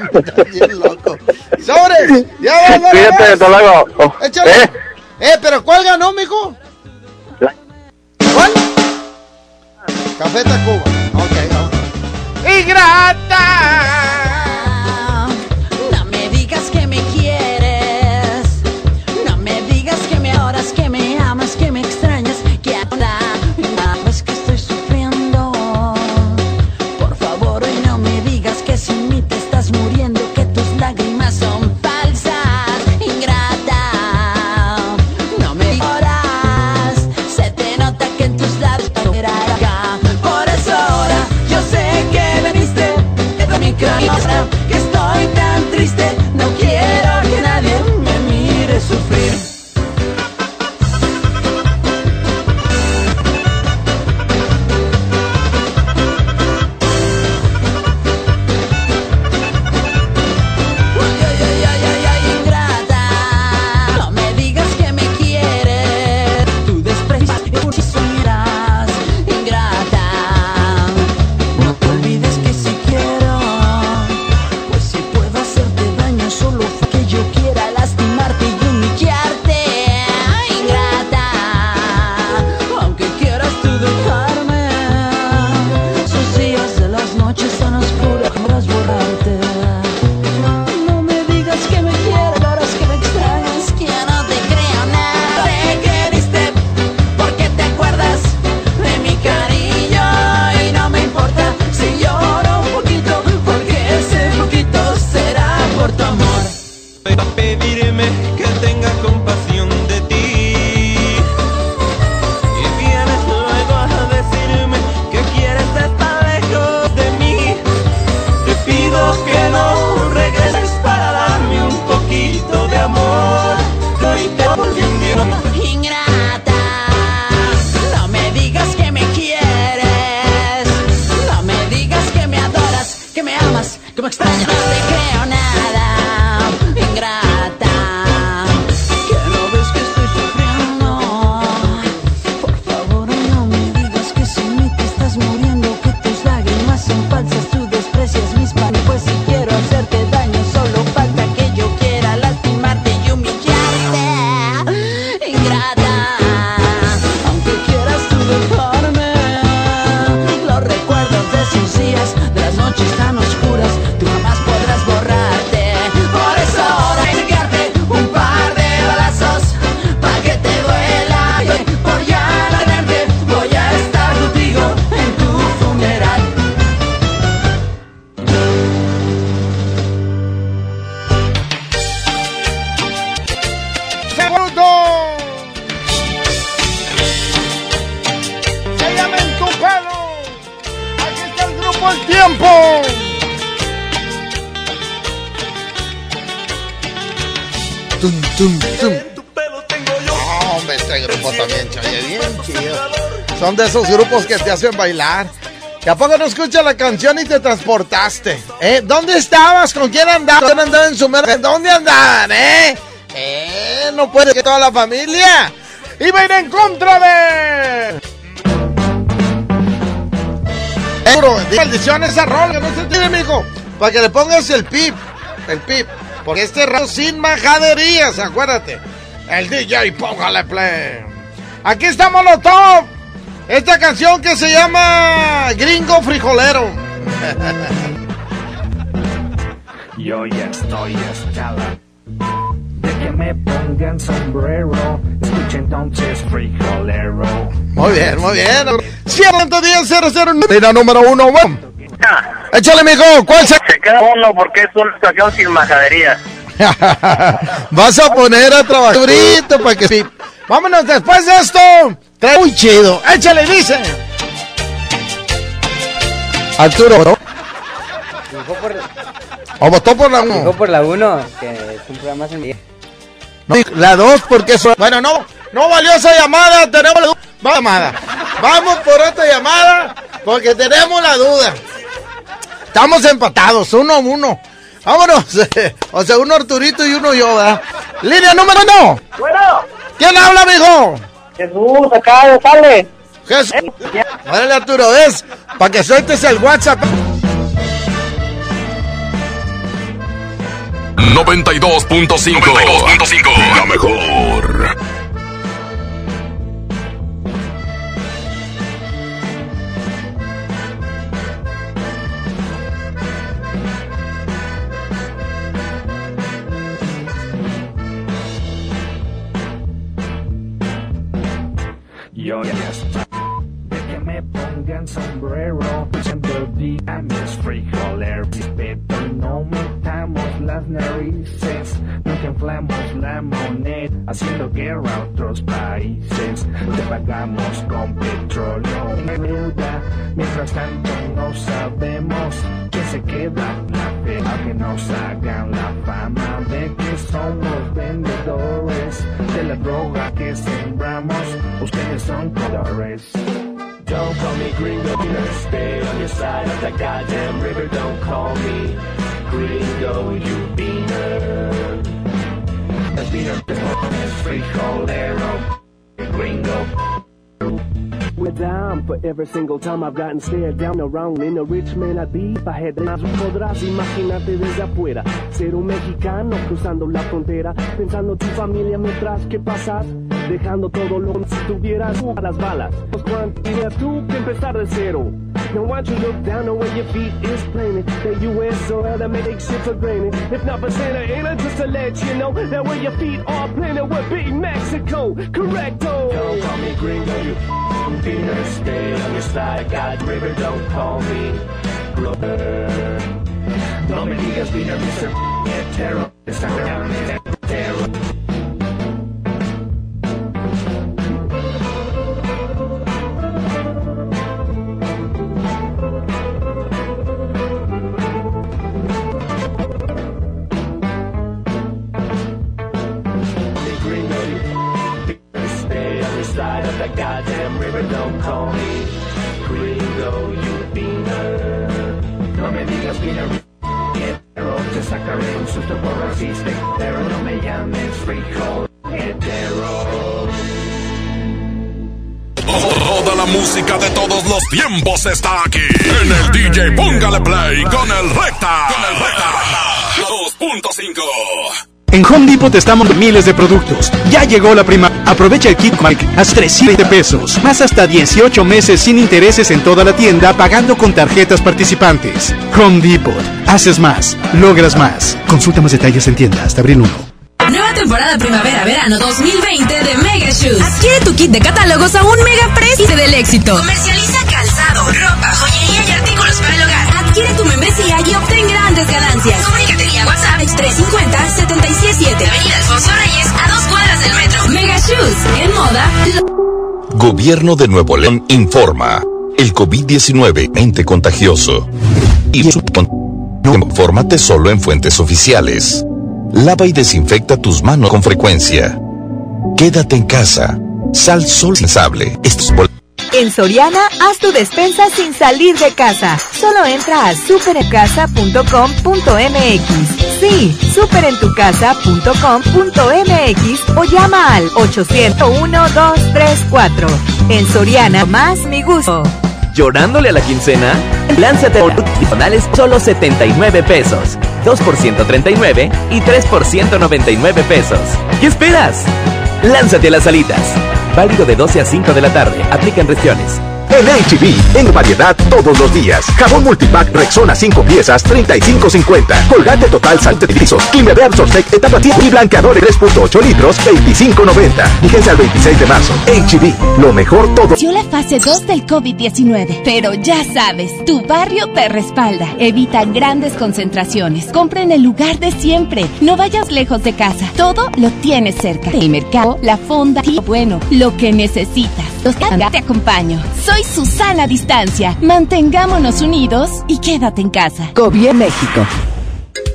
bien loco. Sobres, ya va, va, Fíjate, va. hasta luego. Oh, Échale. ¿eh? Eh, pero ¿cuál ganó, mijo? ¿Cuál? Café Tacuba. Ok, vamos. ¡Y Tum, tum, hombre, este grupo también, oye, bien chido. Son de esos grupos que te hacen bailar. ¿Y a poco no escuchas la canción y te transportaste? ¿Eh? ¿Dónde estabas? ¿Con quién andabas? ¿Quién andaba en su mer- ¿Dónde andaban, eh? ¿Eh? No puede que toda la familia. Iba a ir en contra de... Euro, di maldición esa rola, no se tiene, mijo. Para que le pongas el pip. El pip. Porque este rato sin majaderías, acuérdate. El DJ, póngale play. Aquí estamos los top. Esta canción que se llama Gringo Frijolero. Yo ya estoy hasta la de que me pongan sombrero. Escucha entonces frijolero. Muy bien, muy bien. 110 00 Línea número uno, bueno. Échale, mijo. ¿Cuál se... Se queda uno porque es una estación sin majadería. Vas a poner a trabajar durito para que sí. Vámonos después de esto. Trae muy chido. Échale, dice. Arturo. ¿no? ¿O votó por la Dijo 1? por la 1, que es un programa sin No, la 2 porque eso... Bueno, no, no valió esa llamada. Tenemos la du- Va- llamada. Vamos por otra llamada porque tenemos la duda. Estamos empatados, uno a uno. Vámonos. O sea, uno Arturito y uno yo, ¿verdad? Línea número uno. Bueno. ¿Quién habla, amigo? Jesús, acá de sale. Jesús. Órale, Arturo, es para que sueltes el WhatsApp. 92.5. La mejor. Yo ya estoy de que me pongan sombrero. Siempre día mis frijoleros. Respeto, no metamos las narices. La moneda. Haciendo guerra a otros países. Te pagamos con petróleo. y deuda. Mientras tanto no sabemos quién se queda la fe. Que nos hagan la fama de que somos vendedores de la droga que sembramos. Ustedes son colores. Don't call me gringo, beaner. Stay on your side of that goddamn river. Don't call me gringo, you beaner. Beaner is frijolero. We're down for every single time I've gotten stared down around in a rich man I'd be if podrás imaginarte desde afuera ser un mexicano cruzando la frontera pensando tu familia mientras que pasas dejando todo lo que tuvieras a las balas cuánto tú que empezar de cero Now why don't you look down on where your feet is planted The U.S. shit for granted If not for Santa Ana, just to let you know That where your feet are planted would be Mexico Correcto Don't call me gringo, you. Stay on your side, God river. Don't call me. No me digas Mr. Hetero. Está down in river. Don't call me gringo, you beaner. No me digas beaner, hetero. Te sacaré un susto por racista, pero no me llames frijol hetero. Toda la música de todos los tiempos está aquí. En el DJ Póngale Play con el Recta. Con el Recta. 2.5. En Home Depot estamos de miles de productos. Ya llegó la prima. Aprovecha el kit Mike a 320 pesos. Más hasta 18 meses sin intereses en toda la tienda pagando con tarjetas participantes. Home Depot. Haces más. Logras más. Consulta más detalles en tienda hasta abril 1. Nueva temporada primavera-verano 2020 de Mega Shoes. Adquiere tu kit de catálogos a un mega precio del éxito. Comercializa calzado, ropa, joyería y artículos para el hogar. Adquiere tu membresía y obtén grandes ganancias. Comunícate vía WhatsApp 350-777. Avenida Alfonso Reyes a dos cuadras del metro. Mega Shoes. En moda. Gobierno de Nuevo León informa. El COVID-19 mente contagioso. Y su Infórmate solo en fuentes oficiales. Lava y desinfecta tus manos con frecuencia. Quédate en casa. Sal sol sin sable. En Soriana, haz tu despensa sin salir de casa. Solo entra a superencasa.com.mx. Sí, superentucasa.com.mx o llama al 801-234. En Soriana, más mi gusto. ¿Llorándole a la quincena? Lánzate por adicionales solo 79 pesos. 2 por 139 y 3 por 199 pesos. ¿Qué esperas? Lánzate a las salitas. Válido de 12 a 5 de la tarde. Aplican restricciones. En HB, en variedad todos los días. Jabón multipack Rexona 5 piezas, 35.50. Colgate total salte de pisos. de Absorsec etapa tiempo y blanqueador 3.8 litros, 25.90. Vigencia al 26 de marzo. HB, lo mejor todo. la fase 2 del COVID-19. Pero ya sabes, tu barrio te respalda. Evita grandes concentraciones. Compra en el lugar de siempre. No vayas lejos de casa. Todo lo tienes cerca. El mercado, la fonda, y bueno, lo que necesitas. Los te acompaño. Soy Susana Distancia. Mantengámonos unidos y quédate en casa. Gobierno México.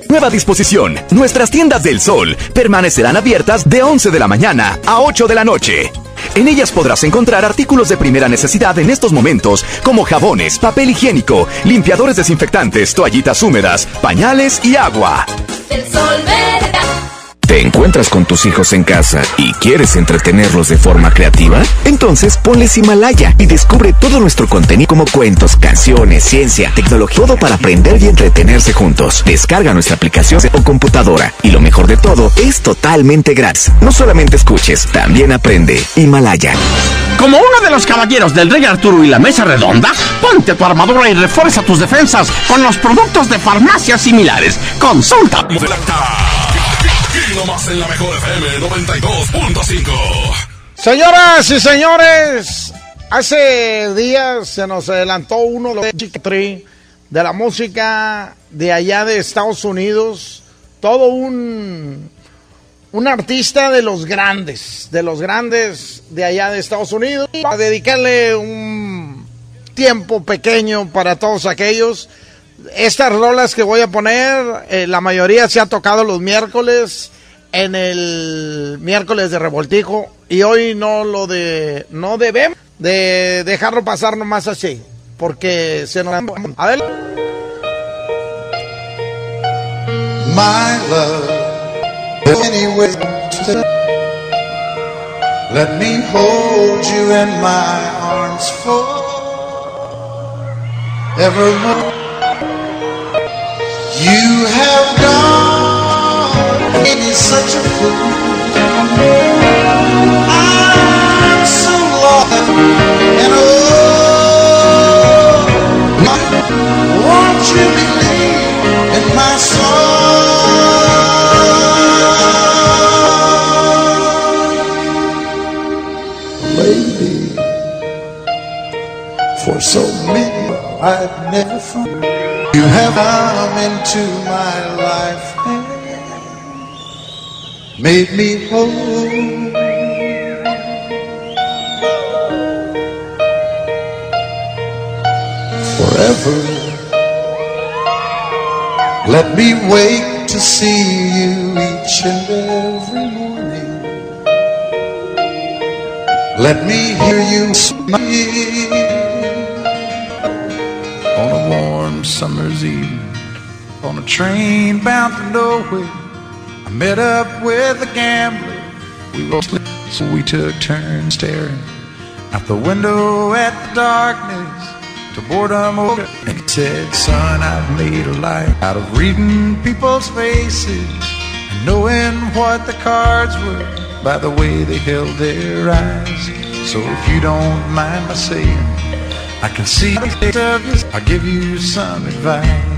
Nueva disposición. Nuestras tiendas del sol permanecerán abiertas de 11 de la mañana a 8 de la noche. En ellas podrás encontrar artículos de primera necesidad en estos momentos, como jabones, papel higiénico, limpiadores desinfectantes, toallitas húmedas, pañales y agua. El sol ¿Te encuentras con tus hijos en casa y quieres entretenerlos de forma creativa? Entonces ponles Himalaya y descubre todo nuestro contenido como cuentos, canciones, ciencia, tecnología, todo para aprender y entretenerse juntos. Descarga nuestra aplicación o computadora y lo mejor de todo es totalmente gratis. No solamente escuches, también aprende. Himalaya. Como uno de los caballeros del Rey Arturo y la Mesa Redonda, ponte tu armadura y refuerza tus defensas con los productos de farmacias similares. Consulta más en la mejor FM 92.5. Señoras y señores, hace días se nos adelantó uno de de la música de allá de Estados Unidos, todo un un artista de los grandes, de los grandes de allá de Estados Unidos, a dedicarle un tiempo pequeño para todos aquellos. Estas rolas que voy a poner, eh, la mayoría se ha tocado los miércoles en el miércoles de revoltijo y hoy no lo de no debemos de dejarlo pasar nomás así porque se nos a ver my love anyway let me hold you in my arms for evermore you have gone I've so long and watching me and my soul Lady For so many I've never found. You have come into my life made me whole. Forever, let me wake to see you each and every morning. Let me hear you smile on a warm summer's evening on a train bound to nowhere. I met up with a gambler. We were so we took turns staring out the window at the darkness to boredom over. And he said, Son, I've made a life out of reading people's faces and knowing what the cards were by the way they held their eyes. So if you don't mind my saying, I can see the I'll give you some advice.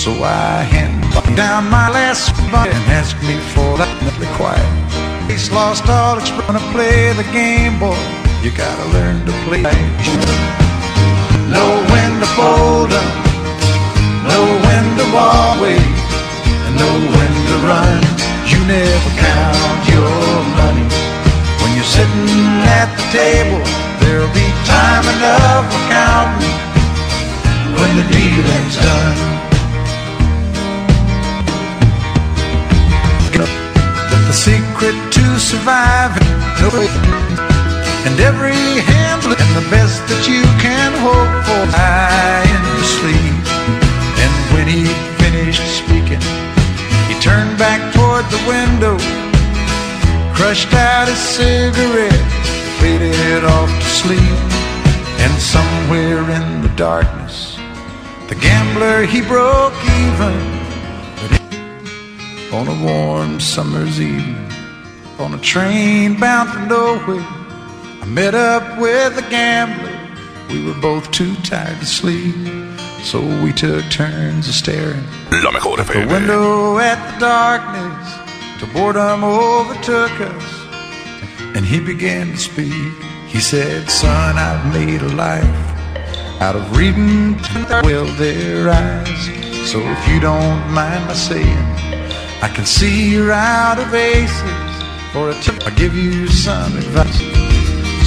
So I hand down my last spot and ask me for that be quiet. He's lost all expression to play the game, boy. You gotta learn to play. Know when to fold up, know when to walk away, and know when to run. You never count your money when you're sitting at the table. There'll be time enough for counting when the dealing's done. The secret to surviving and every hand and the best that you can hope for lie in your sleep. And when he finished speaking, he turned back toward the window, crushed out his cigarette, faded off to sleep. And somewhere in the darkness, the gambler he broke even. On a warm summer's evening, on a train bound for nowhere, I met up with a gambler. We were both too tired to sleep, so we took turns of staring. La mejor the window at the darkness till boredom overtook us and he began to speak. He said son i've made a life out of reading well their eyes. So if you don't mind my saying i can see you're out of aces for a tip i'll give you some advice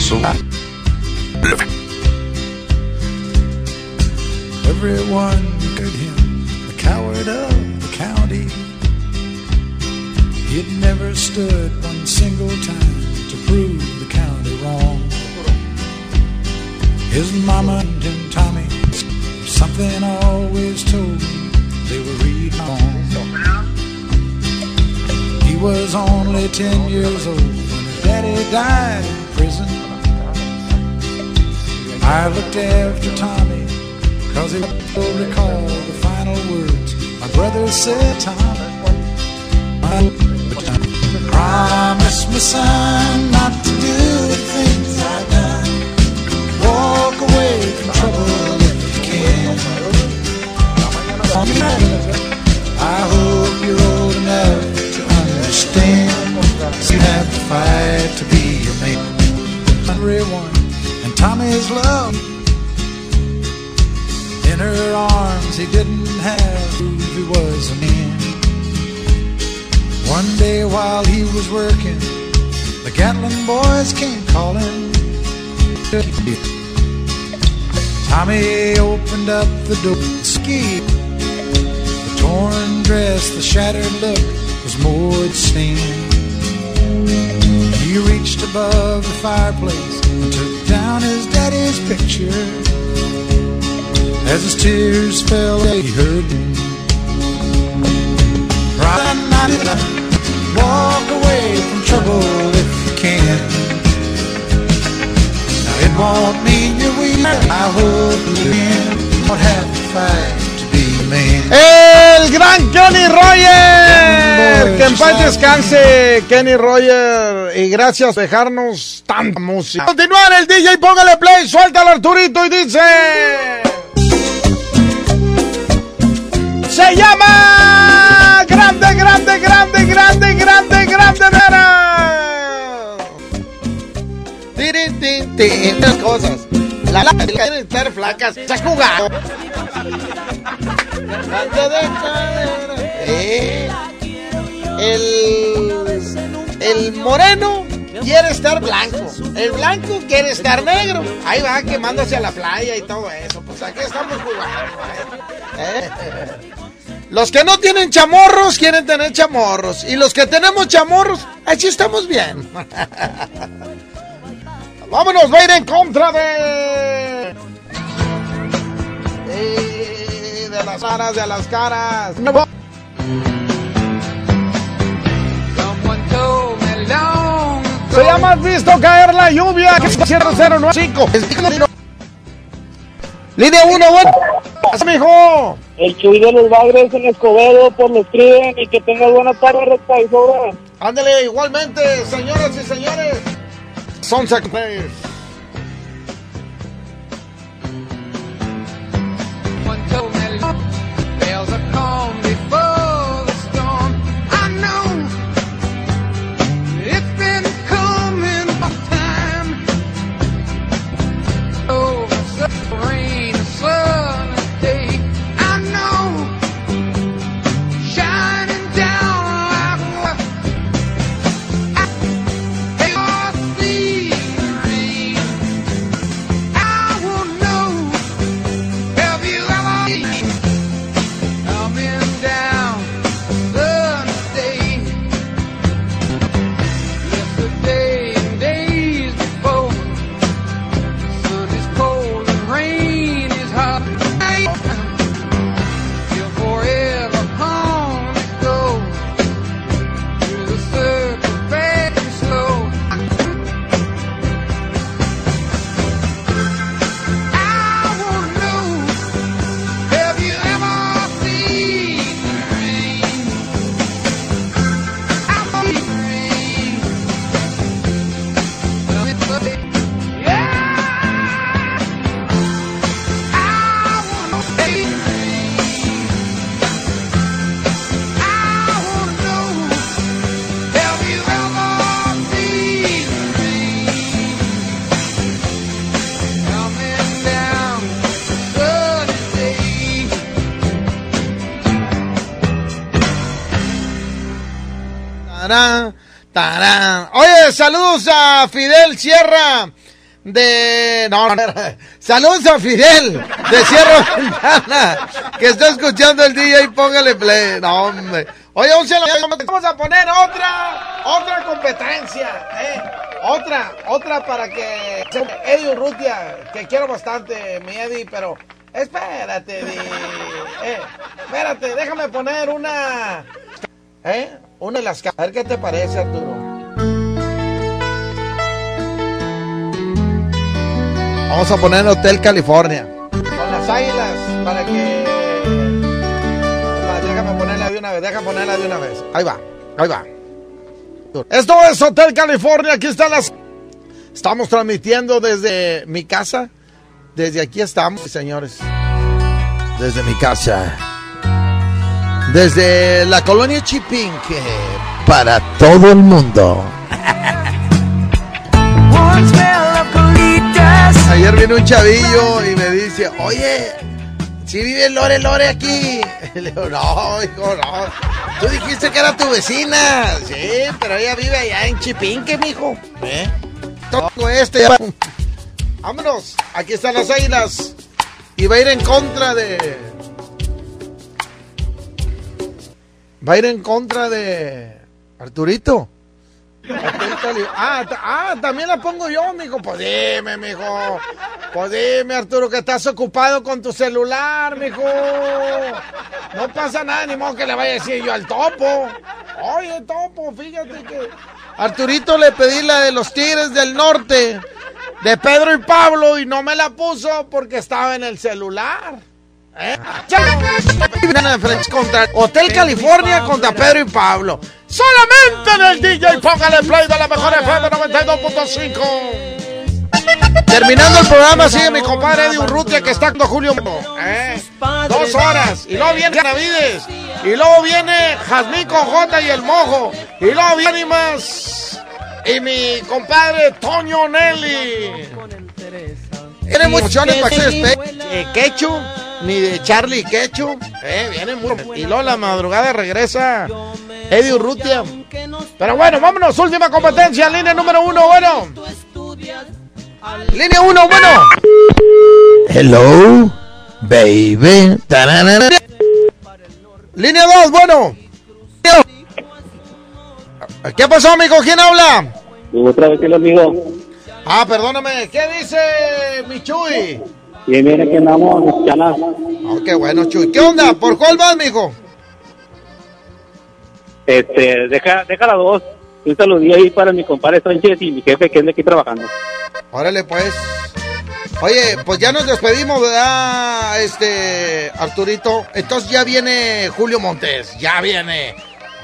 so I, everyone looked at him the coward of the county. He'd never stood one single time to prove the county wrong. His mama and Tommy, something always told me they were reading on. Was only ten years old when daddy died in prison. I looked after Tommy Cause he will recall the final words my brother said, Tom. Promise me, son, not to do the things I've done. Walk away from trouble Everyone and Tommy's love in her arms he didn't have who he was a man. One day while he was working, the Gatlin boys came calling. Tommy opened up the door. and Ski. The torn dress, the shattered look was more than. He reached above the fireplace and took down his daddy's picture. As his tears fell, he heard them. Right walk away from trouble if you can. Now it won't mean you're weak. I hope you win. Won't have to fight. El gran Kenny Roger. Que en paz descanse, Kenny Roger. Y gracias por dejarnos tanta música. Continuar el DJ, póngale play, suéltalo Arturito y dice. Se llama Grande, Grande, Grande, Grande, Grande, Grande Vera. Tres cosas. La la quieren estar flacas. Se jugado. Eh, El, el moreno quiere estar blanco. El blanco quiere estar negro. Ahí va quemándose a la playa y todo eso. Pues aquí estamos jugando. ¿eh? Los que no tienen chamorros quieren tener chamorros. Y los que tenemos chamorros, así estamos bien. Vámonos, va a ir en contra de. Eh, De las caras, de las caras. Me voy. Se llama ¿Has visto caer la lluvia? 0095. Línea 1, bueno. mijo? El Chuy de los Bagres en Escobedo, por lo escriben y que tengas buena tarde, recta y sobra. Ándale, igualmente, señoras y señores. Son secretarios. calls a call. Saludos a Fidel Sierra de... No, no, saludos a Fidel de Sierra Ventana, que está escuchando el DJ, póngale play. No, hombre. Oye, vamos a poner otra, otra competencia, ¿eh? Otra, otra para que... Eddie Urrutia, que quiero bastante, mi Eddie, pero... Espérate, Eddie. Eh, espérate, déjame poner una... ¿Eh? Una de las... A ver qué te parece, Arturo. Vamos a poner Hotel California. Con las águilas, para que... Va, Déjame ponerla de una vez, déjame ponerla de una vez. Ahí va, ahí va. Esto es Hotel California, aquí están las... Estamos transmitiendo desde mi casa. Desde aquí estamos, señores. Desde mi casa. Desde la colonia Chipinque. Para todo el mundo. Ayer vino un chavillo y me dice, oye, si vive Lore Lore aquí. Le digo, no, hijo, no. Tú dijiste que era tu vecina. Sí, pero ella vive allá en Chipinque, mijo. ¿Eh? Todo este ya. Vámonos, aquí están las águilas. Y va a ir en contra de. Va a ir en contra de. Arturito. Ah, ah, también la pongo yo, mijo. Pues dime, mijo. Pues dime, Arturo, que estás ocupado con tu celular, mijo. No pasa nada, ni modo que le vaya a decir yo al topo. Oye, topo, fíjate que. Arturito le pedí la de los Tigres del Norte, de Pedro y Pablo, y no me la puso porque estaba en el celular. ¿Eh? contra Hotel California contra Pedro y Pablo. Solamente en el DJ Póngale Play de la mejor FM 92.5. Terminando el programa sigue mi compadre Eddie Urrutia que está con Julio. ¿Eh? Dos horas. Y luego viene Navides. Y luego viene Jazmín con J y el Mojo. Y luego viene más. Y mi compadre Toño Nelly. Tiene muchas opciones para que se eh, Quechu, ni de Charlie Quechu. Eh, viene muy. Y luego la madrugada regresa Eddie Urrutia. Pero bueno, vámonos. Última competencia. Línea número uno, bueno. Línea uno, bueno. Hello, baby. Tararara. Línea dos, bueno. ¿Qué pasó, amigo? ¿Quién habla? Otra vez que lo amigo. Ah, perdóname. ¿Qué dice mi Chuy? Y mira que andamos chalas. Oh, qué bueno, Chuy. ¿Qué onda? ¿Por cuál vas, mijo? Este, deja, deja las dos. Un saludillo ahí para mi compadre Sánchez y mi jefe que anda aquí trabajando. Órale, pues. Oye, pues ya nos despedimos, ¿verdad, este, Arturito? Entonces ya viene Julio Montes, ya viene.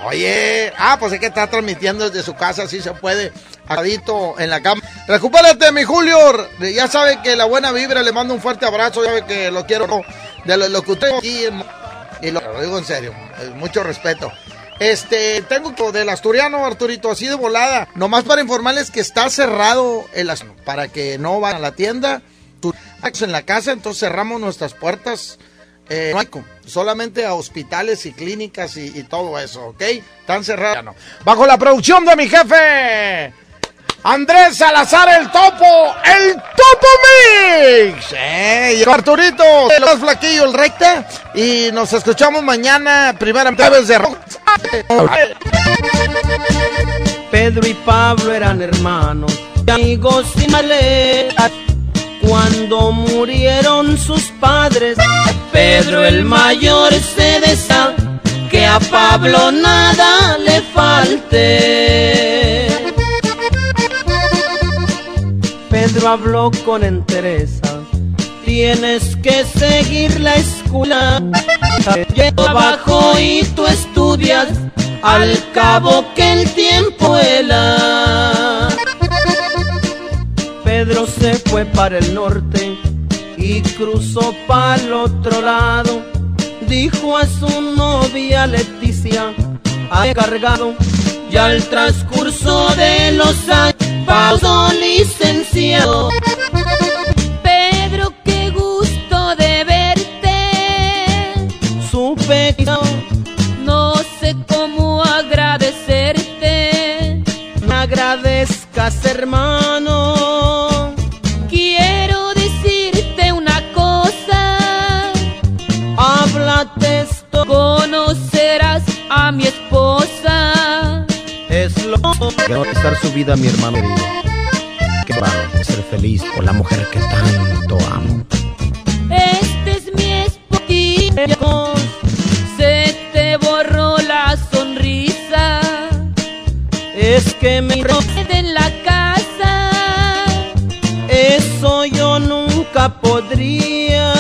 Oye, ah, pues es que está transmitiendo desde su casa, si se puede, acadito en la cama. Recupérate, mi Julio. Ya sabe que la buena vibra, le mando un fuerte abrazo, ya sabe que lo quiero, de lo, que usted aquí, y lo, digo en serio, mucho respeto. Este, tengo del asturiano, Arturito, así de volada. Nomás para informarles que está cerrado el para que no vayan a la tienda. En la casa, entonces cerramos nuestras puertas. Eh, solamente a hospitales y clínicas y, y todo eso, ¿ok? Están cerrados. Bajo la producción de mi jefe, Andrés Salazar el Topo, el Topo Mix. Eh, y Arturito, el más flaquillo, el recta. Y nos escuchamos mañana, primera vez de rock. Pedro y Pablo eran hermanos, amigos y maletas. Cuando murieron sus padres, Pedro el mayor se desea que a Pablo nada le falte. Pedro habló con entereza, tienes que seguir la escuela. Llevo abajo y tú estudias, al cabo que el tiempo hela. Pedro se fue para el norte y cruzó para el otro lado. Dijo a su novia Leticia, ha cargado y al transcurso de los años Paudo licenciado. Pedro, qué gusto de verte. Supe que no sé cómo agradecerte. Me agradezcas, hermano. Que estar su vida mi hermano querido. Que va a ser feliz con la mujer que tanto amo. Este es mi esposo. Se te borró la sonrisa. Es que me de la casa. Eso yo nunca podría.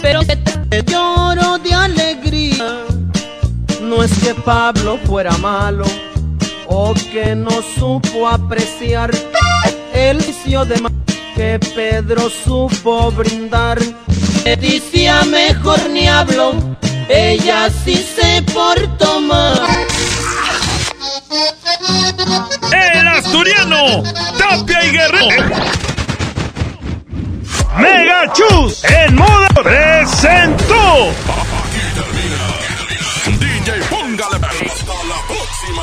Pero te lloro de alegría. No es que Pablo fuera malo o que no supo apreciar el vicio de ma- que Pedro supo brindar. Leticia mejor ni hablo. Ella sí se portó mal. El asturiano, Tapia y Guerrero. Mega Chus en moda presentó. DJ Póngale. Hasta la próxima.